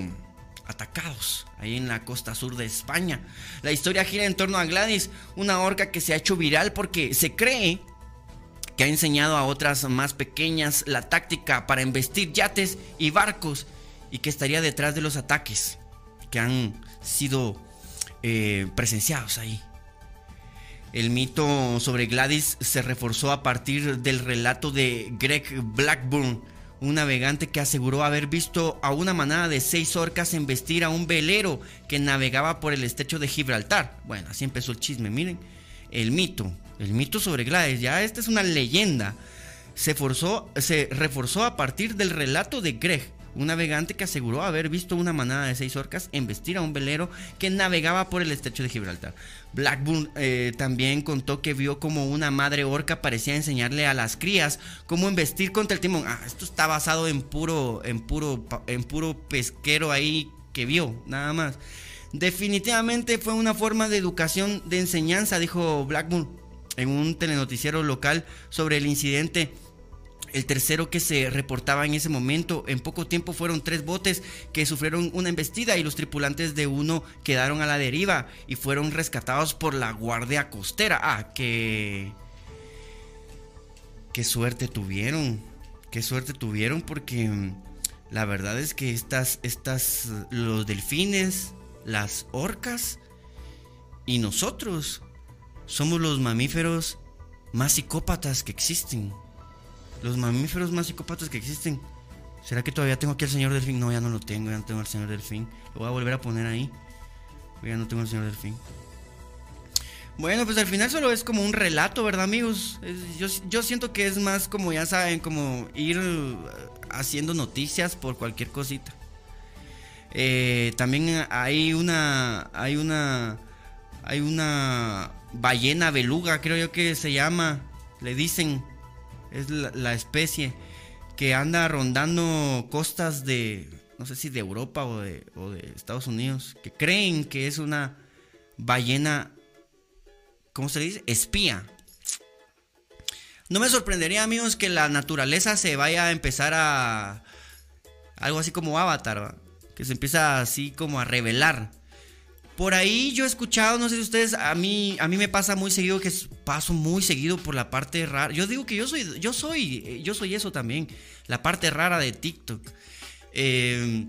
atacados ahí en la costa sur de España. La historia gira en torno a Gladys, una orca que se ha hecho viral porque se cree que ha enseñado a otras más pequeñas la táctica para embestir yates y barcos y que estaría detrás de los ataques que han sido eh, presenciados ahí. El mito sobre Gladys se reforzó a partir del relato de Greg Blackburn, un navegante que aseguró haber visto a una manada de seis orcas embestir a un velero que navegaba por el estrecho de Gibraltar. Bueno, así empezó el chisme, miren. El mito el mito sobre Gladys, ya esta es una leyenda. Se, forzó, se reforzó a partir del relato de Greg, un navegante que aseguró haber visto una manada de seis orcas embestir a un velero que navegaba por el estrecho de Gibraltar. Blackburn eh, también contó que vio como una madre orca parecía enseñarle a las crías cómo embestir contra el timón. Ah, esto está basado en puro, en puro, en puro pesquero ahí que vio, nada más. Definitivamente fue una forma de educación, de enseñanza, dijo Blackburn en un telenoticiero local sobre el incidente el tercero que se reportaba en ese momento. En poco tiempo fueron tres botes que sufrieron una embestida y los tripulantes de uno quedaron a la deriva y fueron rescatados por la Guardia Costera. Ah, que... Qué suerte tuvieron. Qué suerte tuvieron porque mm, la verdad es que estas, estas, los delfines, las orcas y nosotros somos los mamíferos más psicópatas que existen. Los mamíferos más psicópatas que existen. ¿Será que todavía tengo aquí al señor delfín? No, ya no lo tengo, ya no tengo al señor delfín. Lo voy a volver a poner ahí. Ya no tengo al señor delfín. Bueno, pues al final solo es como un relato, ¿verdad, amigos? yo, siento que es más como, ya saben, como ir uh, haciendo noticias por cualquier cosita. Eh, también hay una, hay una, hay una ballena beluga, creo yo que se llama, le dicen, es la, especie que anda rondando costas de, no sé si de Europa o de, Estados Unidos, que creen que es una ballena ¿cómo se dice? Espía. No me sorprendería, amigos, que la naturaleza se vaya a empezar a... Algo así como Avatar, que se empieza así como a revelar. Por ahí yo he escuchado, no sé si ustedes, a mí, a mí me pasa muy seguido que paso muy seguido por la parte rara. Yo digo que yo soy, yo soy, yo soy eso también, la parte rara de TikTok. Eh,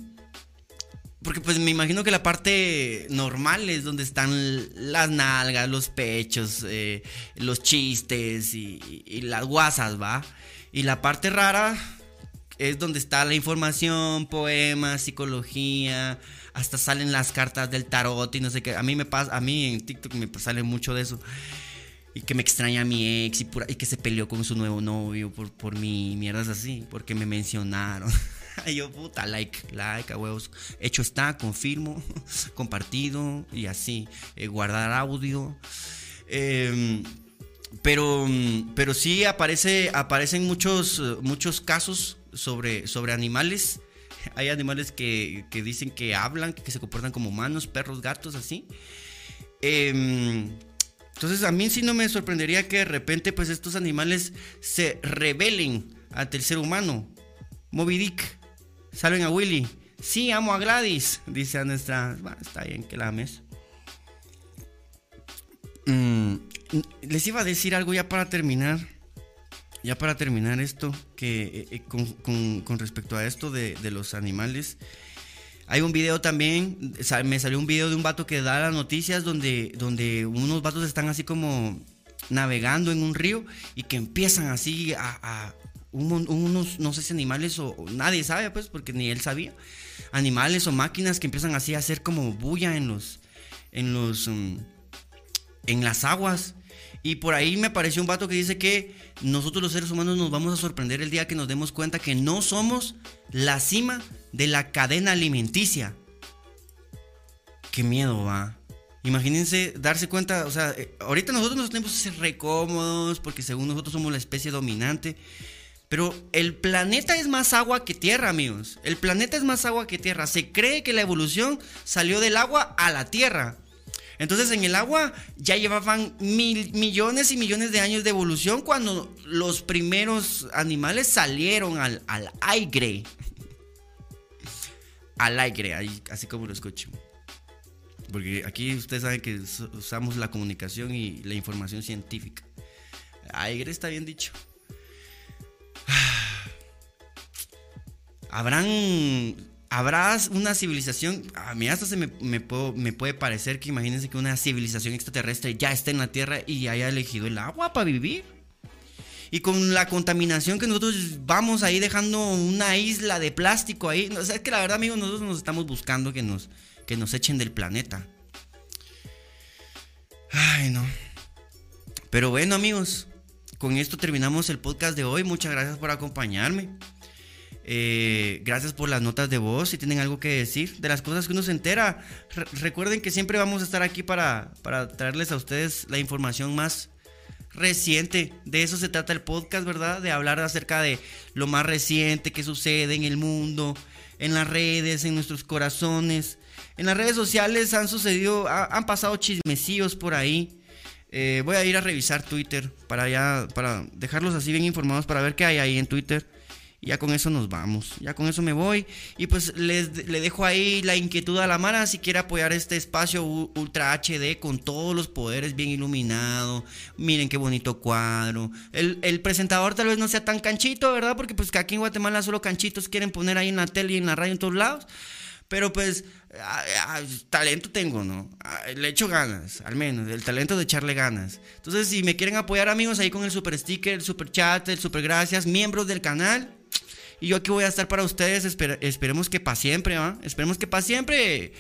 porque pues me imagino que la parte normal es donde están las nalgas, los pechos, eh, los chistes y, las guasas, ¿va? Y la parte rara es donde está la información, poemas, psicología, hasta salen las cartas del tarot y no sé qué. A mí me pasa, a mí en TikTok me sale mucho de eso. Y que me extraña a mi ex y, y que se peleó con su nuevo novio por, por mi mierdas así, porque me mencionaron. yo, puta, like, like, a huevos. Hecho está, confirmo, compartido y así. Eh, guardar audio. Em, pero, pero sí aparece, aparecen muchos, muchos casos sobre, sobre animales. Hay animales que, que dicen que hablan, que se comportan como humanos, perros, gatos, así. Em, entonces a mí sí no me sorprendería que de repente pues estos animales se rebelen ante el ser humano. Moby Dick Salven a Willy. Sí, amo a Gladys, dice a nuestra. Bueno, está bien que la ames. Mm, les iba a decir algo ya para terminar. Ya para terminar esto, que eh, eh, con, respecto a esto de, los animales. Hay un video también, me salió un video de un vato que da las noticias donde, donde unos vatos están así como navegando en un río y que empiezan así a, unos, no sé si animales o, nadie sabe, pues, porque ni él sabía. Animales o máquinas que empiezan así a hacer como bulla en los, en los, mm, en las aguas. Y por ahí me apareció un vato que dice que nosotros los seres humanos nos vamos a sorprender el día que nos demos cuenta que no somos la cima de la cadena alimenticia. Qué miedo va. Imagínense darse cuenta, o sea, eh, ahorita nosotros nos tenemos que porque según nosotros somos la especie dominante. Pero el planeta es más agua que tierra, amigos. El planeta es más agua que tierra. Se cree que la evolución salió del agua a la tierra. Entonces en el agua ya llevaban mil, millones y millones de años de evolución cuando los primeros animales salieron al, aire. Al aire, así como lo escucho. Porque aquí ustedes saben que usamos la comunicación y la información científica. Aire está bien dicho. Habrán. Habrá una civilización. A mí hasta se me, me, puede parecer que imagínense que una civilización extraterrestre ya está en la Tierra y haya elegido el agua para vivir. Y con la contaminación que nosotros vamos ahí dejando una isla de plástico ahí. O sea, es que la verdad, amigos, nosotros nos estamos buscando que nos, que nos echen del planeta. Ay, no. Pero bueno, amigos, con esto terminamos el podcast de hoy. Muchas gracias por acompañarme. Eh, gracias por las notas de voz. Si tienen algo que decir de las cosas que uno se entera, recuerden que siempre vamos a estar aquí para, para traerles a ustedes la información más reciente. De eso se trata el podcast, ¿verdad? De hablar acerca de lo más reciente que sucede en el mundo, en las redes, en nuestros corazones. En las redes sociales han sucedido, han pasado chismecillos por ahí Eh, voy a ir a revisar Twitter para ya, para dejarlos así bien informados para ver qué hay ahí en Twitter. Y ya con eso nos vamos. Ya con eso me voy. Y pues les, le dejo ahí la inquietud a la Mara si quiere apoyar este espacio Ultra HD con todos los poderes bien iluminado. Miren qué bonito cuadro. El, el, presentador tal vez no sea tan canchito, ¿verdad? Porque pues que aquí en Guatemala solo canchitos quieren poner ahí en la tele y en la radio en todos lados. Pero pues, talento tengo, ¿no? Le echo ganas, al menos, el talento de echarle ganas. Entonces, si me quieren apoyar, amigos, ahí con el super sticker, el super chat, el super gracias, miembros del canal. Y yo aquí voy a estar para ustedes, esperemos que para siempre, ¿va? Esperemos que para siempre.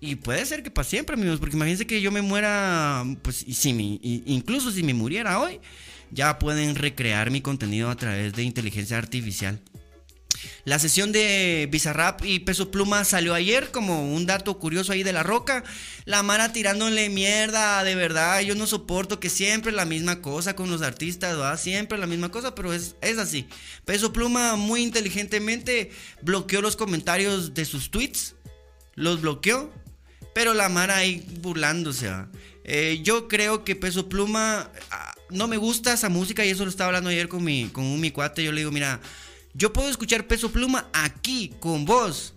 Y puede ser que para siempre, amigos, porque imagínense que yo me muera, pues, y si me, incluso si me muriera hoy, ya pueden recrear mi contenido a través de inteligencia artificial. La sesión de Bizarrap y Peso Pluma salió ayer como un dato curioso ahí de la roca. La Mara tirándole mierda, de verdad. Yo no soporto que siempre la misma cosa con los artistas. Siempre la misma cosa, pero es, es así. Peso Pluma muy inteligentemente bloqueó los comentarios de sus tweets. Los bloqueó. Pero la Mara ahí burlándose, eh, yo creo que Peso Pluma. Ah, no me gusta esa música y eso lo estaba hablando ayer con mi, con mi cuate. Yo le digo, mira. Yo puedo escuchar Peso Pluma aquí, con vos,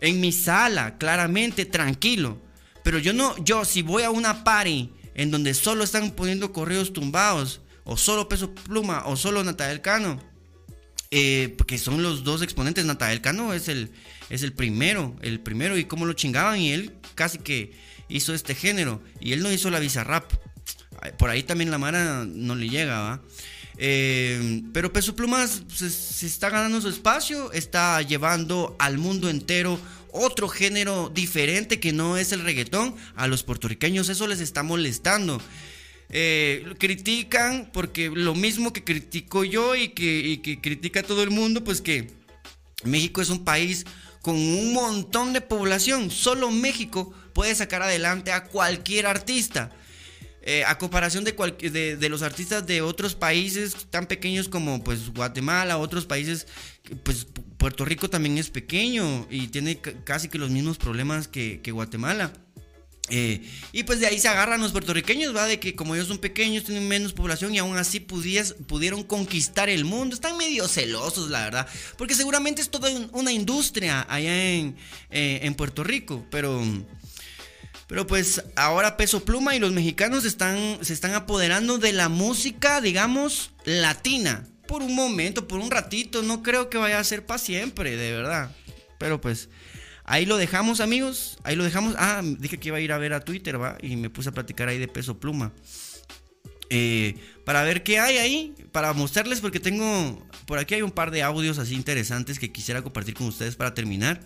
en mi sala, claramente, tranquilo. Pero yo no, yo si voy a una party en donde solo están poniendo correos tumbados, o solo Peso Pluma, o solo Natael Cano, eh, porque son los dos exponentes. Natael Cano es el, es el primero, el primero, y cómo lo chingaban, y él casi que hizo este género, y él no hizo la rap. Por ahí también la Mara no le llega, ¿va? Eh, pero Peso Plumas se, está ganando su espacio, está llevando al mundo entero otro género diferente que no es el reggaetón. A los puertorriqueños eso les está molestando. Eh, critican porque lo mismo que critico yo y que, y que critica todo el mundo, pues que México es un país con un montón de población. Solo México puede sacar adelante a cualquier artista. Eh, a comparación de, de, los artistas de otros países tan pequeños como pues Guatemala, otros países, pues Puerto Rico también es pequeño y tiene casi que los mismos problemas que, Guatemala. Eh, y pues de ahí se agarran los puertorriqueños, ¿va? De que como ellos son pequeños, tienen menos población y aún así pudieron conquistar el mundo. Están medio celosos, la verdad. Porque seguramente es toda una industria allá en, eh, en Puerto Rico. Pero pero pues ahora Peso Pluma y los mexicanos están, se están apoderando de la música, digamos, latina. Por un momento, por un ratito. No creo que vaya a ser para siempre, de verdad. Pero pues ahí lo dejamos, amigos. Ahí lo dejamos. Ah, dije que iba a ir a ver a Twitter, ¿va? Y me puse a platicar ahí de Peso Pluma. Eh, para ver qué hay ahí, para mostrarles, porque tengo, por aquí hay un par de audios así interesantes que quisiera compartir con ustedes para terminar.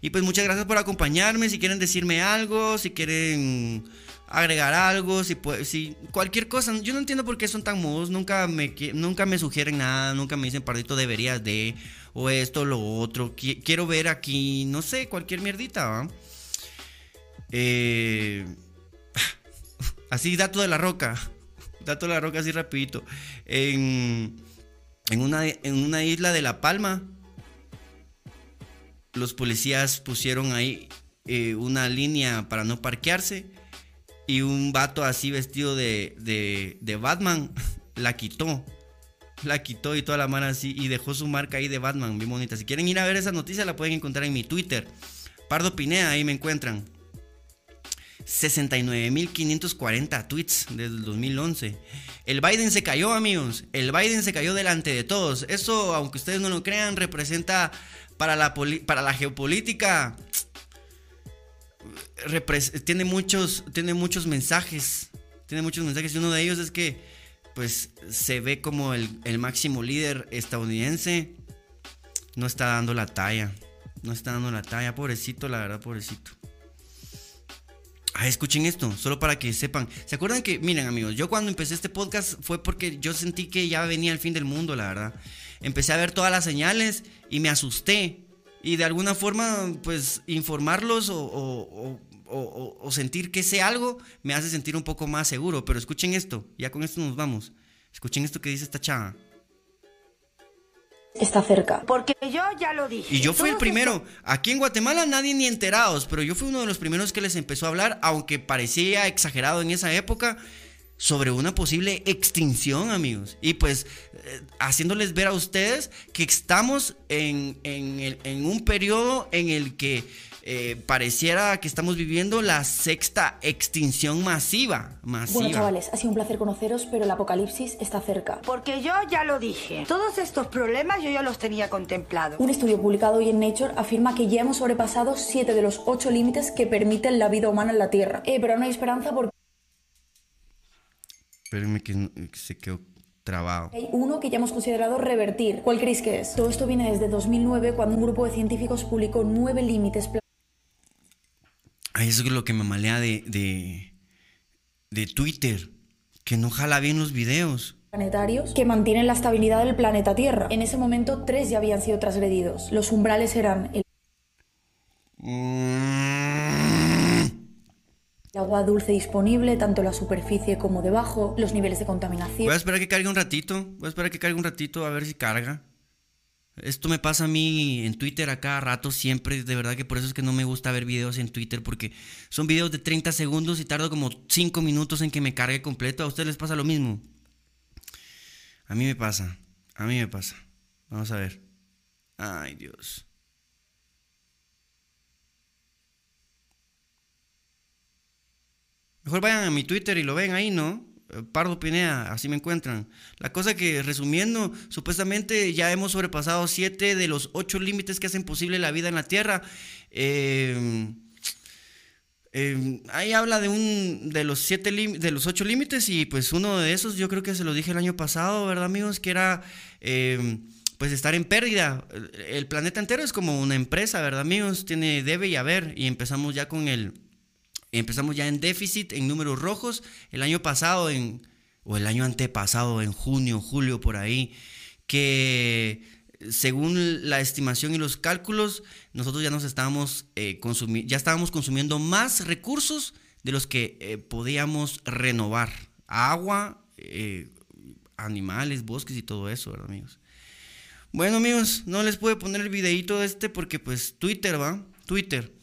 Y pues muchas gracias por acompañarme, si quieren decirme algo, si quieren agregar algo, si, si cualquier cosa, yo no entiendo por qué son tan mudos, nunca me, nunca me sugieren nada, nunca me dicen, pardito, deberías de, o esto, lo otro, quiero ver aquí, no sé, cualquier mierdita, Eh, así, dato de la roca. Dato la roca así rapidito. En, en, una, en una isla de La Palma, los policías pusieron ahí eh, una línea para no parquearse y un vato así vestido de, de, Batman la quitó. La quitó y toda la mano así y dejó su marca ahí de Batman, bien bonita. Si quieren ir a ver esa noticia la pueden encontrar en mi Twitter. Pardo Pinea, ahí me encuentran. 69.540 tweets desde el 2011. El Biden se cayó, amigos. El Biden se cayó delante de todos. Eso, aunque ustedes no lo crean, representa para la, geopolítica. tiene, muchos, tiene muchos mensajes. Tiene muchos mensajes. Y uno de ellos es que, pues, se ve como el, el máximo líder estadounidense no está dando la talla. No está dando la talla. Pobrecito, la verdad, pobrecito. Ah, escuchen esto, solo para que sepan. ¿Se acuerdan que, miren amigos, yo cuando empecé este podcast fue porque yo sentí que ya venía el fin del mundo, la verdad. Empecé a ver todas las señales y me asusté. Y de alguna forma, pues, informarlos o, o sentir que sé algo me hace sentir un poco más seguro. Pero escuchen esto, ya con esto nos vamos. Escuchen esto que dice esta chava está cerca. Porque yo ya lo dije. Y yo fui el primero. Aquí en Guatemala nadie ni enterados, pero yo fui uno de los primeros que les empezó a hablar, aunque parecía exagerado en esa época. Sobre una posible extinción, amigos. Y pues eh, haciéndoles ver a ustedes que estamos en, en un periodo en el que eh, pareciera que estamos viviendo la sexta extinción masiva, masiva. Bueno, chavales, ha sido un placer conoceros, pero el apocalipsis está cerca. Porque yo ya lo dije. Todos estos problemas yo ya los tenía contemplados. Un estudio publicado hoy en Nature afirma que ya hemos sobrepasado siete de los ocho límites que permiten la vida humana en la Tierra. Eh, pero no hay esperanza porque... Espérenme que se quedó trabado. Hay uno que ya hemos considerado revertir. ¿Cuál creéis que es? Todo esto viene desde 2009 cuando un grupo de científicos publicó nueve límites eso es lo que me malea de, de, Twitter, que no jala bien los videos planetarios que mantienen la estabilidad del planeta Tierra. En ese momento, tres ya habían sido transgredidos. Los umbrales eran el, agua dulce disponible, tanto en la superficie como debajo, los niveles de contaminación. Voy a esperar que cargue un ratito, voy a esperar que cargue un ratito a ver si carga. Esto me pasa a mí en Twitter a cada rato, siempre. De verdad que por eso es que no me gusta ver videos en Twitter, porque son videos de 30 segundos y tardo como 5 minutos en que me cargue completo. ¿A ustedes les pasa lo mismo? A mí me pasa, a mí me pasa. Vamos a ver. Ay, Dios. Mejor vayan a mi Twitter y lo ven ahí, ¿no? Pardo Pinea, así me encuentran. La cosa que, resumiendo, supuestamente ya hemos sobrepasado siete de los ocho límites que hacen posible la vida en la Tierra. Eh, eh, ahí habla de un de los siete de los ocho límites y pues uno de esos yo creo que se lo dije el año pasado, ¿verdad amigos? Que era pues estar en pérdida. El planeta entero es como una empresa, ¿verdad amigos? Tiene debe y haber y empezamos ya con el Empezamos ya en déficit, en números rojos. El año pasado, en, o el año antepasado, en junio, julio, por ahí, que según la estimación y los cálculos, nosotros ya nos estábamos, eh, ya estábamos consumiendo más recursos de los que eh, podíamos renovar. Agua, eh, animales, bosques y todo eso, ¿verdad, amigos? Bueno, amigos, no les puedo poner el videito este porque pues Twitter, ¿va? Twitter.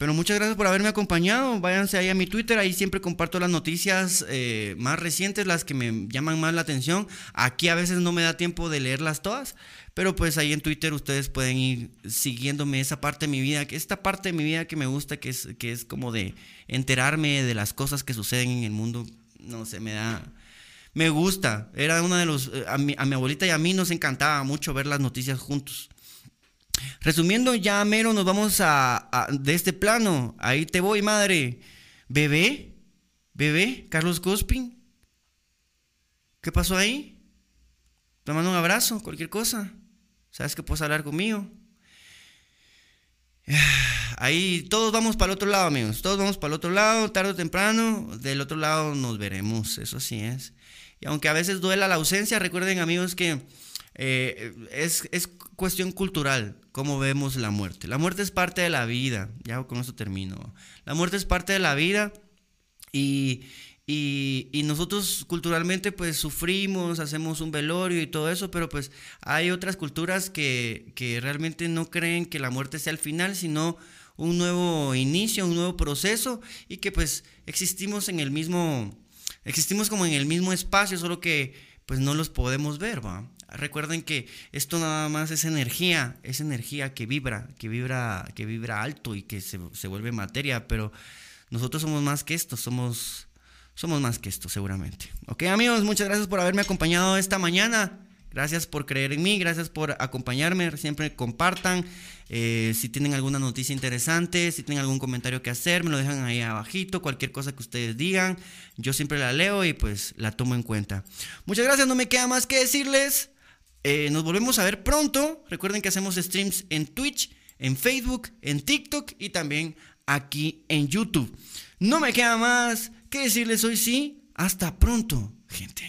Pero muchas gracias por haberme acompañado. Váyanse ahí a mi Twitter, ahí siempre comparto las noticias eh, más recientes, las que me llaman más la atención. Aquí a veces no me da tiempo de leerlas todas, pero pues ahí en Twitter ustedes pueden ir siguiéndome esa parte de mi vida, que esta parte de mi vida que me gusta, que es, que es como de enterarme de las cosas que suceden en el mundo. No sé, me da, me gusta. Era una de los, eh, a mi, a mi abuelita y a mí nos encantaba mucho ver las noticias juntos. Resumiendo, ya mero nos vamos a, de este plano. Ahí te voy, madre. Bebé, bebé, Carlos Cospin. ¿Qué pasó ahí? Te mando un abrazo, cualquier cosa. Sabes que puedes hablar conmigo. Ahí todos vamos para el otro lado, amigos. Todos vamos para el otro lado, tarde o temprano. Del otro lado nos veremos, eso sí es. Y aunque a veces duela la ausencia, recuerden, amigos, que eh, es, es, cuestión cultural cómo vemos la muerte. La muerte es parte de la vida, ya con eso termino. La muerte es parte de la vida y, y, nosotros culturalmente pues sufrimos, hacemos un velorio y todo eso, pero pues hay otras culturas que, que realmente no creen que la muerte sea el final, sino un nuevo inicio, un nuevo proceso y que pues existimos en el mismo, existimos como en el mismo espacio, solo que pues no los podemos ver, ¿va? Recuerden que esto nada más es energía, es energía que vibra, que vibra, que vibra alto y que se, vuelve materia, pero nosotros somos más que esto, somos, somos más que esto seguramente. Ok amigos, muchas gracias por haberme acompañado esta mañana. Gracias por creer en mí, gracias por acompañarme, siempre compartan. Eh, si tienen alguna noticia interesante, si tienen algún comentario que hacer, me lo dejan ahí abajito, cualquier cosa que ustedes digan, yo siempre la leo y pues la tomo en cuenta. Muchas gracias, no me queda más que decirles. Eh, nos volvemos a ver pronto. Recuerden que hacemos streams en Twitch, en Facebook, en TikTok y también aquí en YouTube. No me queda más que decirles hoy sí. Hasta pronto, gente.